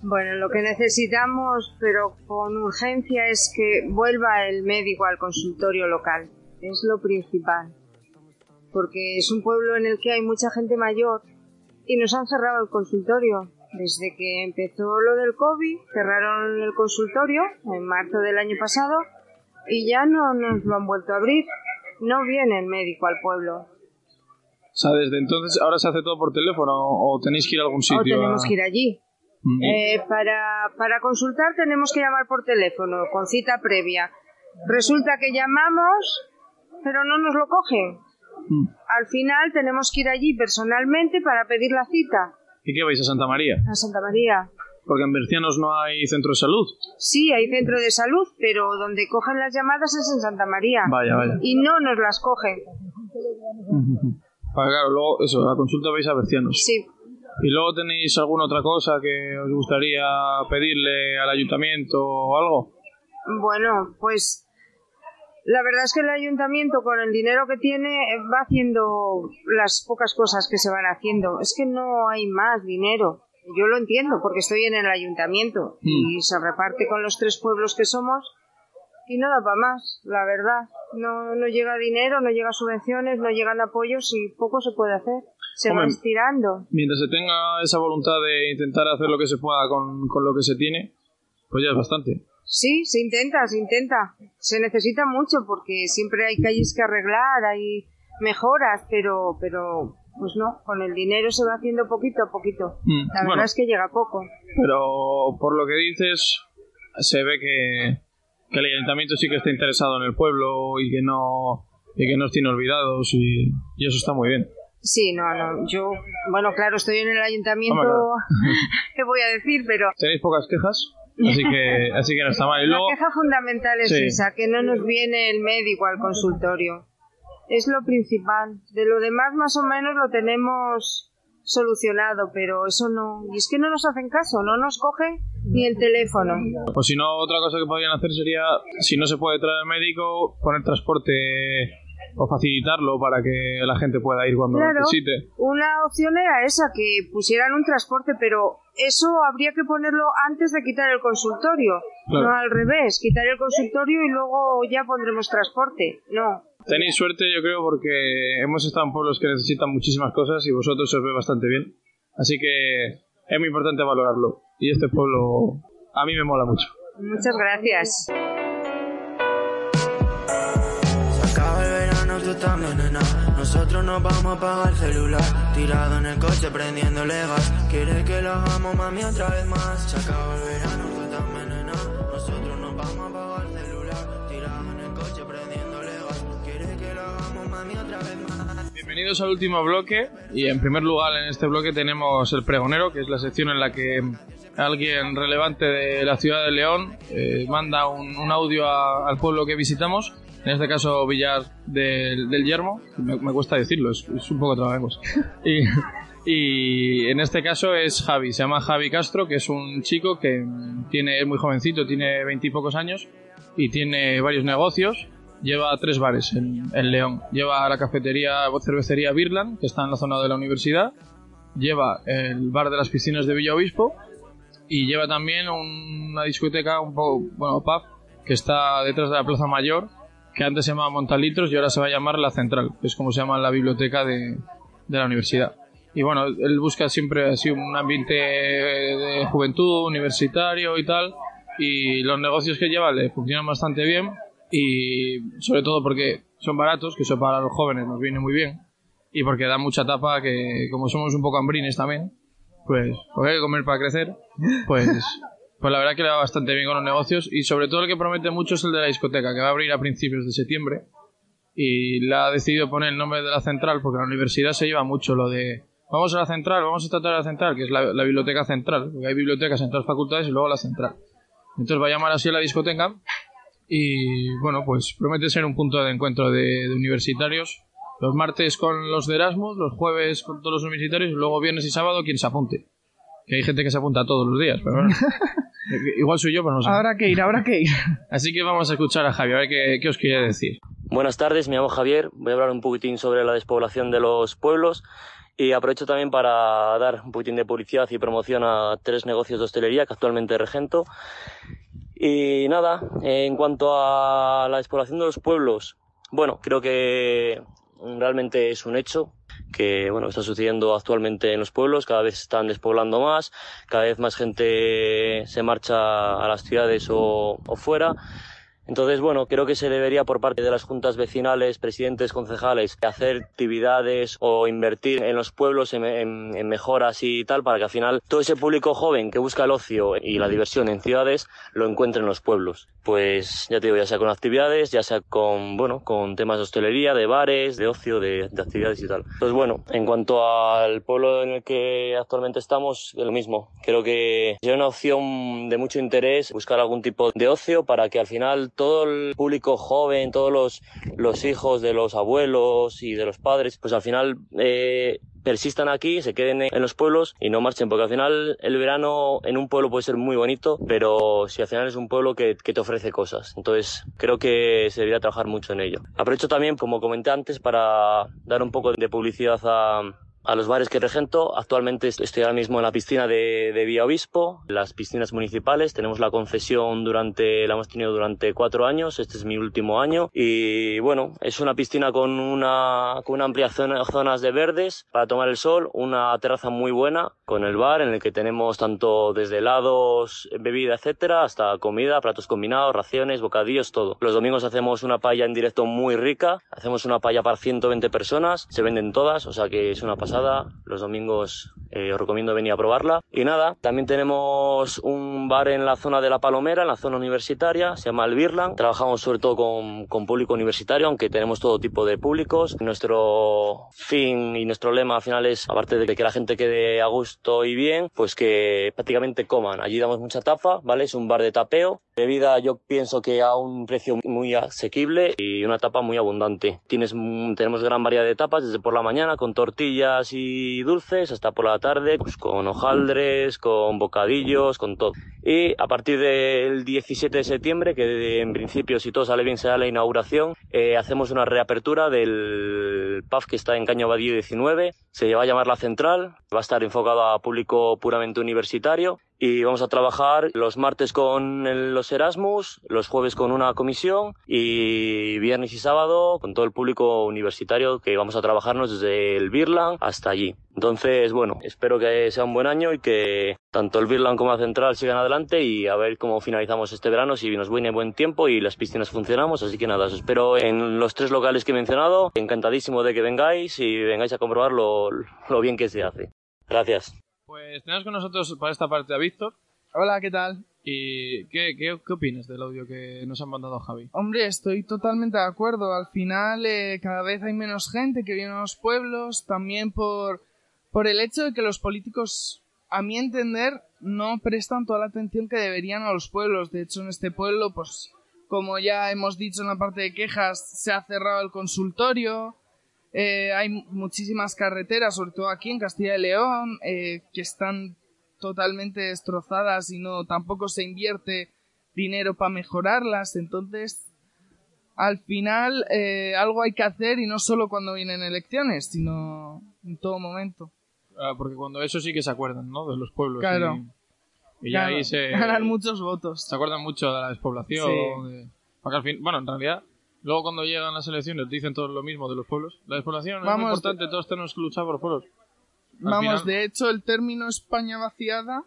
Bueno, lo que necesitamos, pero con urgencia, es que vuelva el médico al consultorio local. Es lo principal. Porque es un pueblo en el que hay mucha gente mayor y nos han cerrado el consultorio. Desde que empezó lo del COVID, cerraron el consultorio en marzo del año pasado y ya no nos lo han vuelto a abrir. No viene el médico al pueblo. O sea, desde entonces, ahora se hace todo por teléfono o tenéis que ir a algún O sitio. tenemos a- que ir allí. Mm. Eh, para, para consultar tenemos que llamar por teléfono, con cita previa. Resulta que llamamos, pero no nos lo cogen. Mm. Al final tenemos que ir allí personalmente para pedir la cita ¿Y qué vais a Santa María? a Santa María. Porque en Bercianos no hay centro de salud. Sí, hay centro de salud, pero donde cogen las llamadas es en Santa María. Vaya, vaya. Y no nos las cogen. <laughs> Para claro, luego eso, la consulta vais a Bercianos. Sí. ¿Y luego tenéis alguna otra cosa que os gustaría pedirle al ayuntamiento o algo? Bueno, pues la verdad es que el ayuntamiento con el dinero que tiene eh, va haciendo las pocas cosas que se van haciendo. Es que no hay más dinero. Yo lo entiendo porque estoy en el ayuntamiento y se reparte con los tres pueblos que somos y no da para más, la verdad. No, no llega dinero, no llega subvenciones, no llegan apoyos y poco se puede hacer. Se va estirando. Mientras se tenga esa voluntad de intentar hacer lo que se pueda con, con lo que se tiene, pues ya es bastante. Sí, se intenta, se intenta. Se necesita mucho porque siempre hay calles que arreglar, hay mejoras, pero, pero, pues no, con el dinero se va haciendo poquito a poquito. Mm, La verdad bueno. es que llega poco. Pero por lo que dices, se ve que, que el ayuntamiento sí que está interesado en el pueblo y que no, y que no os tiene olvidados y, y eso está muy bien. Sí, no, no, yo, bueno, claro, estoy en el ayuntamiento. <laughs> ¿qué voy a decir? Pero Tenéis pocas quejas, así que, así que no está mal. Y luego, la queja fundamental es Sí. esa, que no nos viene el médico al consultorio. Es lo principal. De lo demás, más o menos, lo tenemos solucionado, pero eso no... Y es que no nos hacen caso, no nos cogen ni el teléfono. pues si no, otra cosa que podrían hacer sería, si no se puede traer al médico, poner transporte o facilitarlo para que la gente pueda ir cuando Claro, necesite. una opción era esa, que pusieran un transporte, pero eso habría que ponerlo antes de quitar el consultorio, Claro. no al revés, quitar el consultorio y luego ya pondremos transporte. No, Tenéis suerte, yo creo, porque hemos estado en pueblos que necesitan muchísimas cosas y vosotros se os ve bastante bien. Así que es muy importante valorarlo. Y este pueblo a mí me mola mucho. muchas gracias. Nosotros nos vamos a apagar el celular. Tirado en el coche, prendiendo gas. Quiere que lo hagamos, mami, otra vez más. Se acaba el verano, tú también, nena. Nosotros nos vamos a apagar el celular. Tirado en el coche, prendiendo gas. Quiere que lo hagamos, mami, otra vez más. Bienvenidos al último bloque. Y en primer lugar, en este bloque tenemos el pregonero, que es la sección en la que alguien relevante de la ciudad de León eh, manda un, un audio a- al pueblo que visitamos. En este caso, Villar del, del Yermo. Me, me cuesta decirlo, es, es un poco trabalenguas. <laughs> Y, y en este caso es Javi, se llama Javi Castro, que es un chico que tiene, es muy jovencito, tiene veintipocos años y tiene varios negocios. Lleva tres bares en, en León. Lleva la cafetería o cervecería Birland, que está en la zona de la universidad. Lleva el bar de las piscinas de Villa Obispo. Y lleva también una discoteca, un poco, bueno, pub, que está detrás de la Plaza Mayor, que antes se llamaba Montalitros y ahora se va a llamar La Central, que es como se llama la biblioteca de, de la universidad. Y bueno, él busca siempre así un ambiente de juventud, universitario y tal. Y los negocios que lleva le funcionan bastante bien. Y sobre todo porque son baratos, que eso para los jóvenes nos viene muy bien. Y porque da mucha tapa, que como somos un poco hambrines también, pues porque hay que comer para crecer, pues, <laughs> pues la verdad que le va bastante bien con los negocios. Y sobre todo el que promete mucho es el de la discoteca, que va a abrir a principios de septiembre y le ha decidido poner el nombre de la central porque la universidad se lleva mucho lo de vamos a la central, vamos a tratar a la central, que es la, la biblioteca central, porque hay bibliotecas en todas las facultades y luego la central. Entonces va a llamar así a la discoteca y bueno, pues promete ser un punto de encuentro de, de universitarios. Los martes con los de Erasmus, los jueves con todos los universitarios y luego viernes y sábado quien se apunte. Que hay gente que se apunta todos los días, pero bueno. <laughs> Igual soy yo, pero no sé. Habrá que ir, habrá que ir. Así que vamos a escuchar a Javi, a ver qué, qué os quiere decir. Buenas tardes, me llamo Javier. Voy a hablar un poquitín sobre la despoblación de los pueblos y aprovecho también para dar un poquitín de publicidad y promoción a tres negocios de hostelería que actualmente regento. Y nada, en cuanto a la despoblación de los pueblos, bueno, creo que realmente es un hecho que bueno está sucediendo actualmente en los pueblos cada vez están despoblando más cada vez más gente se marcha a las ciudades o, o fuera Entonces, bueno, creo que se debería por parte de las juntas vecinales, presidentes, concejales, hacer actividades o invertir en los pueblos en, en, en, mejoras y tal para que al final todo ese público joven que busca el ocio y la diversión en ciudades lo encuentre en los pueblos. Pues ya te digo, ya sea con actividades, ya sea con, bueno, con temas de hostelería, de bares, de ocio, de, de actividades y tal. Pues bueno, en cuanto al pueblo en el que actualmente estamos, es lo mismo. Creo que es una opción de mucho interés buscar algún tipo de ocio para que al final todo el público joven, todos los, los hijos de los abuelos y de los padres, pues al final eh, persistan aquí, se queden en los pueblos y no marchen, porque al final el verano en un pueblo puede ser muy bonito, pero si al final es un pueblo que, que te ofrece cosas. Entonces creo que se debería trabajar mucho en ello. Aprovecho también, como comenté antes, para dar un poco de publicidad a, a los bares que regento. Actualmente estoy ahora mismo en la piscina de, de Vía Obispo, las piscinas municipales. Tenemos la concesión durante, la hemos tenido durante cuatro años. Este es mi último año. Y bueno, es una piscina con una, con una amplia zona, zonas de verdes para tomar el sol, una terraza muy buena con el bar en el que tenemos tanto desde helados, bebida, etcétera, hasta comida, platos combinados, raciones, bocadillos, todo. Los domingos hacemos una paella en directo muy rica. Hacemos una paella para 120 personas. Se venden todas, o sea que es una pasada los domingos eh, os recomiendo venir a probarla. Y nada, también tenemos un bar en la zona de La Palomera, en la zona universitaria, se llama el Birland. Trabajamos sobre todo con, con público universitario, aunque tenemos todo tipo de públicos. Nuestro fin y nuestro lema al final es, aparte de que la gente quede a gusto y bien, pues que prácticamente coman. Allí damos mucha tapa, ¿vale? Es un bar de tapeo. Bebida yo pienso que a un precio muy asequible y una tapa muy abundante. Tienes, tenemos gran variedad de tapas desde por la mañana con tortillas y dulces hasta por la tarde pues con hojaldres, con bocadillos, con todo. Y a partir del 17 de septiembre, que en principio si todo sale bien será la inauguración, eh, hacemos una reapertura del pub que está en Caño Badío 19. Se va a llamar La Central, va a estar enfocado a público puramente universitario y vamos a trabajar los martes con los Erasmus, los jueves con una comisión y viernes y sábado con todo el público universitario que vamos a trabajarnos desde el Birland hasta allí. Entonces, bueno, espero que sea un buen año y que tanto el Birland como la Central sigan adelante y a ver cómo finalizamos este verano, si nos viene buen tiempo y las piscinas funcionamos. Así que nada, os espero en los tres locales que he mencionado. Encantadísimo de que vengáis y vengáis a comprobar lo, lo bien que se hace. Gracias. Pues tenemos con nosotros para esta parte a Víctor. Hola, ¿qué tal? ¿Y qué, qué, qué, opinas del audio que nos han mandado Javi? Hombre, estoy totalmente de acuerdo. Al final, eh, cada vez hay menos gente que viene a los pueblos, también por, por el hecho de que los políticos, a mi entender, no prestan toda la atención que deberían a los pueblos. De hecho, en este pueblo, pues, como ya hemos dicho en la parte de quejas, se ha cerrado el consultorio, eh, hay muchísimas carreteras, sobre todo aquí en Castilla y León, eh, que están totalmente destrozadas y no tampoco se invierte dinero para mejorarlas. Entonces, al final, eh, algo hay que hacer y no solo cuando vienen elecciones, sino en todo momento. Ah, porque cuando eso sí que se acuerdan, ¿no? De los pueblos. Claro. Y, y ya ahí se. Ganan muchos votos. Se acuerdan mucho de la despoblación. Sí. De... Porque al fin, bueno, en realidad Luego cuando llegan las elecciones dicen todos lo mismo de los pueblos. La despoblación es muy importante, todos tenemos que luchar por los pueblos. Al vamos, final... de hecho, el término España vaciada,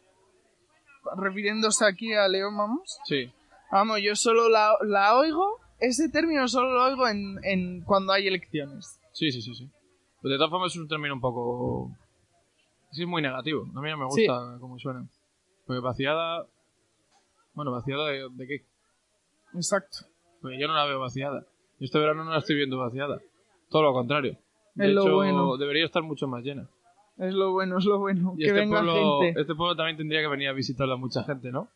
refiriéndose aquí a León, vamos. Sí. Vamos, yo solo la, la oigo, ese término solo lo oigo en, en cuando hay elecciones. Sí, sí, sí, sí. Pero de todas formas es un término un poco... Sí, es muy negativo. A mí no me gusta sí. cómo suena. Porque vaciada... Bueno, vaciada de, de qué? Exacto. Porque yo no la veo vaciada. Y este verano no la estoy viendo vaciada. Todo lo contrario. De es hecho, lo bueno. debería estar mucho más llena. Es lo bueno, es lo bueno. Y que este venga pueblo, gente. Este pueblo también tendría que venir a visitarla mucha gente, ¿no?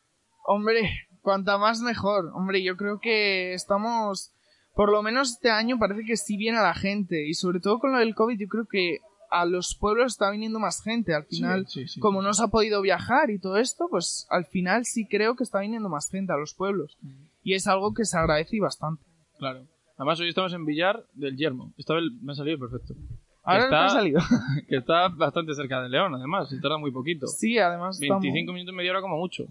Hombre, cuanta más mejor. Hombre, yo creo que estamos... Por lo menos este año parece que sí viene a la gente. Y sobre todo con lo del COVID, yo creo que a los pueblos está viniendo más gente. Al final, sí, sí, sí. como no se ha podido viajar y todo esto, pues al final sí creo que está viniendo más gente a los pueblos. Mm. Y es algo que se agradece y bastante. Claro. Además, hoy estamos en Villar del Yermo. Esta vez me ha salido perfecto. Ahora está, no ha salido. <laughs> que está bastante cerca de León, además. Y tarda muy poquito. Sí, además. 25 estamos... minutos, media hora como mucho.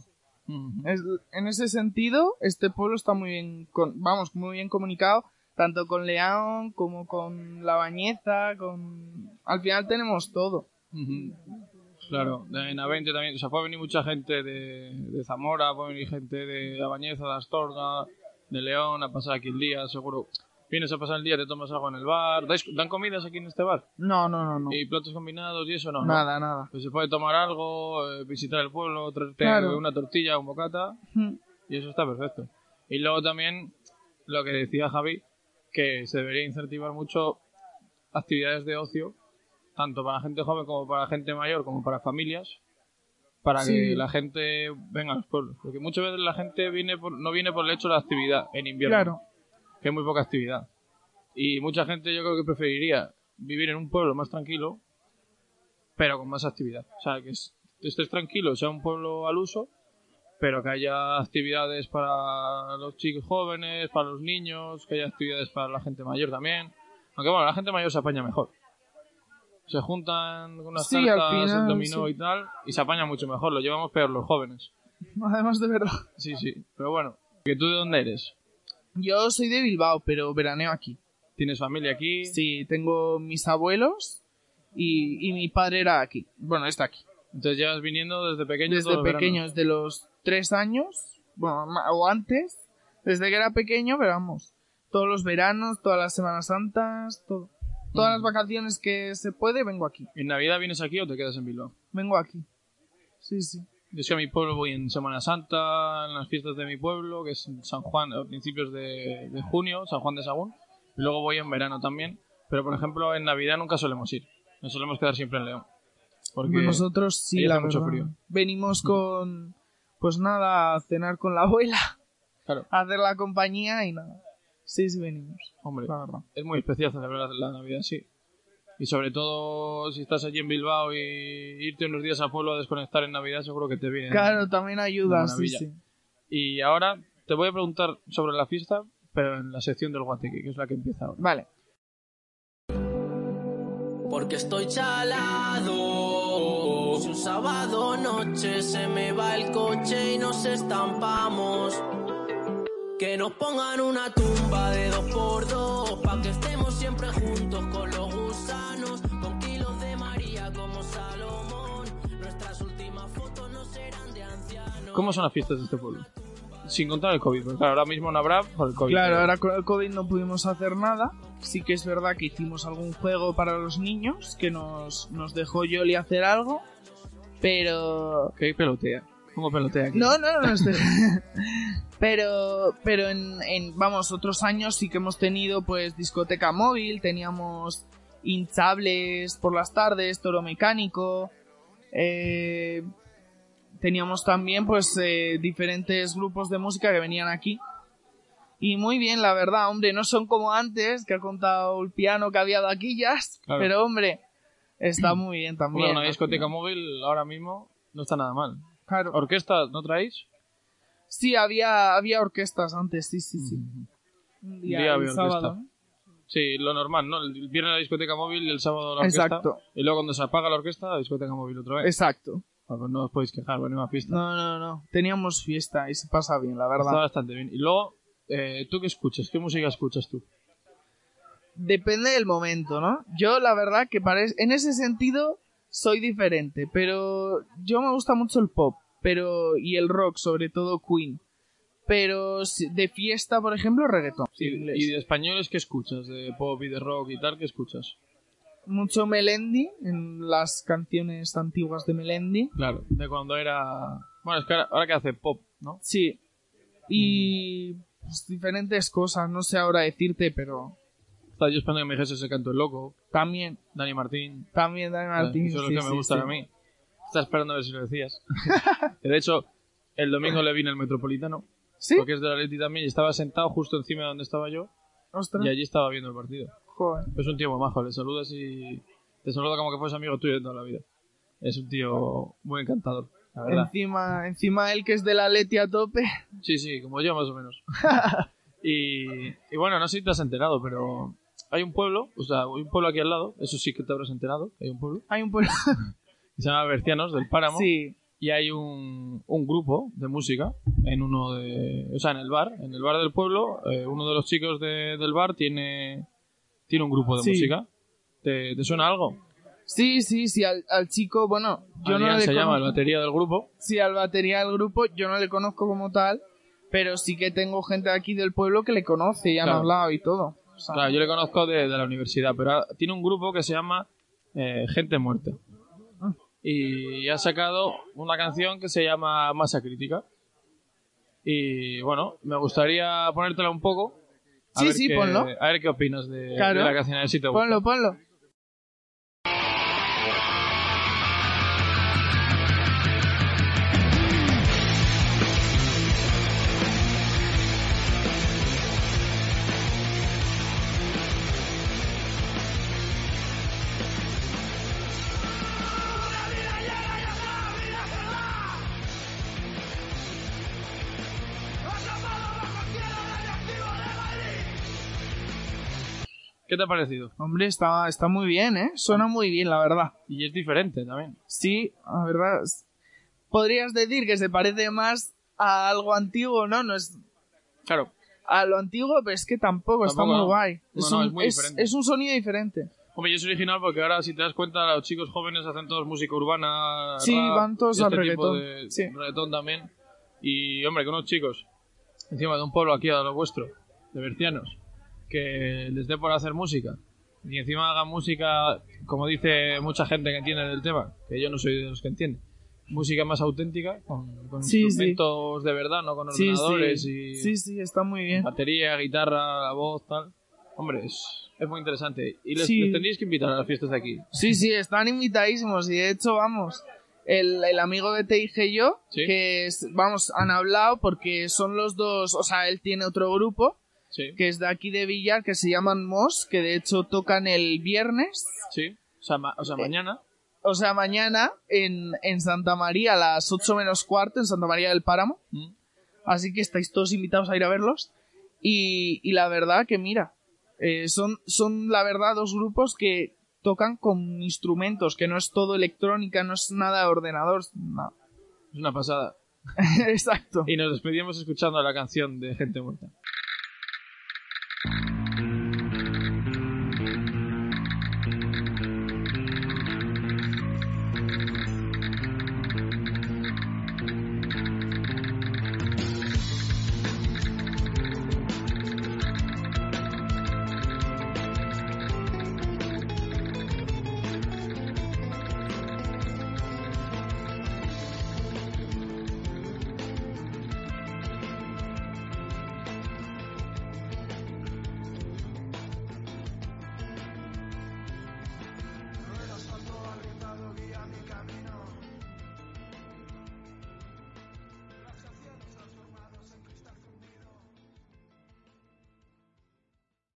Es, en ese sentido, este pueblo está muy bien, con, vamos, muy bien comunicado, tanto con León como con La Bañeza, con... Al final tenemos todo. Claro, en Avente también, o sea, puede venir mucha gente de, de Zamora, puede venir gente de Bañeza, de Astorga, de León a pasar aquí el día, seguro. Vienes a pasar el día, te tomas algo en el bar. ¿Dais- ¿Dan comidas aquí en este bar? No, no, no, no. ¿Y platos combinados y eso no? ¿no? Nada, nada. Pues se puede tomar algo, eh, visitar el pueblo, traerte Claro. una tortilla, un bocata, Mm. y eso está perfecto. Y luego también lo que decía Javi, que se debería incentivar mucho actividades de ocio, tanto para gente joven como para gente mayor, como para familias, para Sí. que la gente venga a los pueblos. Porque muchas veces la gente viene por- no viene por el hecho de la actividad en invierno, Claro. que hay muy poca actividad. Y mucha gente yo creo que preferiría vivir en un pueblo más tranquilo, pero con más actividad. O sea, que es- estés tranquilo, sea un pueblo al uso, pero que haya actividades para los chicos jóvenes, para los niños, que haya actividades para la gente mayor también. Aunque bueno, la gente mayor se apaña mejor. Se juntan con unas Sí, cartas, final, el dominó sí. y tal, y se apaña mucho mejor. Lo llevamos peor los jóvenes. <laughs> Además de verdad. Sí, sí. Pero bueno, ¿que tú de dónde eres? Yo soy de Bilbao, pero veraneo aquí. ¿Tienes familia aquí? Sí, tengo mis abuelos y, y mi padre era aquí. Bueno, está aquí. Entonces llevas viniendo desde pequeño Desde pequeño, desde los tres años, bueno, o antes, desde que era pequeño, pero vamos, todos los veranos, todas las Semanas Santas, todo. Todas las vacaciones que se puede, vengo aquí. ¿En Navidad vienes aquí o te quedas en Bilbao? Vengo aquí. Sí, sí. Yo es que a mi pueblo voy en Semana Santa, en las fiestas de mi pueblo, que es San Juan, a principios de, de junio, San Juan de Sagún. Y luego voy en verano también. Pero, por ejemplo, en Navidad nunca solemos ir. Nos solemos quedar siempre en León. Porque Nosotros sí, hace la mucho verdad. frío. Venimos con, pues nada, a cenar con la abuela, Claro. a hacer la compañía y nada. Sí, sí, venimos. Hombre, La verdad. es muy especial celebrar la Navidad, sí. Y sobre todo, si estás allí en Bilbao y irte unos días al pueblo a desconectar en Navidad, seguro que te viene. Claro, también ayuda, sí, sí. Y ahora te voy a preguntar sobre la fiesta, pero en la sección del Guateque, que es la que empieza ahora. Vale. Porque estoy chalado. Si un sábado noche se me va el coche y nos estampamos. Que nos pongan una tumba de dos por dos. Pa' que estemos siempre juntos con los gusanos. Con kilos de María como Salomón. Nuestras últimas fotos no serán de ancianos. ¿Cómo son las fiestas de este pueblo? Sin contar el COVID, porque claro, ahora mismo no habrá por el COVID. Claro, ahora con el COVID no pudimos hacer nada. Sí que es verdad que hicimos algún juego para los niños, que nos, nos dejó Yoli hacer algo, pero... ¿Qué pelotea? ¿Cómo pelotea aquí? No, no, no dejó. <laughs> pero, pero en, en, vamos, otros años sí que hemos tenido pues discoteca móvil, teníamos hinchables por las tardes, toro mecánico, eh, teníamos también pues eh, diferentes grupos de música que venían aquí. Y muy bien, la verdad, hombre, no son como antes, que ha contado el piano que había vaquillas, Claro. pero hombre, está muy bien también. Bueno, una discoteca móvil ahora mismo no está nada mal. Claro. ¿Orquesta no traéis? Sí, había, había orquestas antes, sí, sí, sí. Un día el había sábado. Sí, lo normal, ¿no? El viernes la discoteca móvil y el sábado la orquesta. Exacto. Y luego cuando se apaga la orquesta, la discoteca móvil otra vez. Exacto. Bueno, pues no os podéis quejar, buena fiesta. No, no, no. Teníamos fiesta y se pasa bien, la Está verdad. bastante bien. Y luego, eh, ¿tú qué escuchas? ¿Qué música escuchas tú? Depende del momento, ¿no? Yo, la verdad, que parece... En ese sentido, soy diferente, pero yo me gusta mucho el pop, pero... Y el rock, sobre todo Queen. Pero de fiesta, por ejemplo, reggaetón. Y, de españoles qué escuchas? ¿De pop y de rock y tal? ¿Qué escuchas? Mucho Melendi, en las canciones antiguas de Melendi. Claro, de cuando era... Bueno, es que ahora, ahora que hace pop, ¿no? Sí. Y pues, diferentes cosas, no sé ahora decirte, pero Estaba yo esperando que me dijese ese canto el loco. también, Dani Martín. también Dani Martín. Eso es sí, lo que me sí, gusta sí. a mí. Estaba esperando a ver si lo decías. <laughs> De hecho, el domingo le vine al Metropolitano. ¿Sí? Porque es de la Leti también. Y estaba sentado justo encima de donde estaba yo. Ostras, Y allí estaba viendo el partido. joder. Es un tío muy majo. Le saludas y te saluda como que fuese amigo tuyo de toda la vida. Es un tío muy encantador, la verdad. Encima, encima él que es de la Leti a tope. Sí, sí, como yo más o menos. <laughs> y, y bueno, no sé si te has enterado, pero hay un pueblo, o sea, hay un pueblo aquí al lado, eso sí que te habrás enterado, hay un pueblo, Hay un pueblo. <laughs> que se llama Bercianos, del Páramo, Sí, y hay un, un grupo de música en uno de, o sea, en el bar, en el bar del pueblo, eh, uno de los chicos de- del bar tiene, tiene un grupo de Sí. música. ¿Te, te suena algo? sí, sí, sí. Al, al chico, bueno, yo Adrián no le se llama, el batería del grupo. Sí, al batería del grupo, yo no le conozco como tal. pero sí que tengo gente aquí del pueblo que le conoce y han Claro. hablado y todo. Claro, yo le conozco de, de la universidad, pero tiene un grupo que se llama eh, Gente Muerta. Y ha sacado una canción que se llama Masa Crítica. Y bueno, me gustaría ponértela un poco. A Sí, ver sí, qué- ponlo. A ver qué opinas de, Claro. de la canción, a ver si te gusta. Ponlo, ponlo. ¿Qué te ha parecido? Hombre, está, está muy bien, ¿eh? Suena muy bien, la verdad. Y es diferente también. Sí, la verdad. es- Podrías decir que se parece más a algo antiguo, ¿no? No es Claro. a lo antiguo, pero es que tampoco, está Tampoco, muy no. guay. No, no, un, es muy diferente. es un sonido diferente. Hombre, y es original porque ahora, si te das cuenta, los chicos jóvenes hacen todos música urbana. Sí, rap, van todos y al este tipo reggaetón. de Sí. reggaetón también. Y, hombre, que unos chicos, encima de un pueblo aquí a lo vuestro, de bercianos, que les dé por hacer música. Y encima hagan música, como dice mucha gente que entiende del tema, que yo no soy de los que entiende. Música más auténtica, con, con Sí, sí. instrumentos de verdad, no con Sí, ordenadores y Sí, sí, está muy bien. batería, guitarra, la voz, tal. Hombre, es, es muy interesante. Y les, les tendríais que invitar a las fiestas de aquí. Sí, sí, están invitadísimos y de hecho, vamos, el, el amigo de Te dije yo, Sí. que es, vamos, han hablado porque son los dos, o sea, él tiene otro grupo Sí, que es de aquí de Villar que se llaman Mos, que de hecho tocan el viernes, sí. O sea, ma- o sea mañana. o sea, mañana en, en Santa María a las 8 menos cuarto, en Santa María del Páramo. Mm. Así que estáis todos invitados a ir a verlos. Y, y la verdad que mira, eh, son, son la verdad dos grupos que tocan con instrumentos, que no es todo electrónica, no es nada de ordenador, no. Es una pasada. <laughs> Exacto. Y nos despedimos escuchando la canción de Gente Muerta.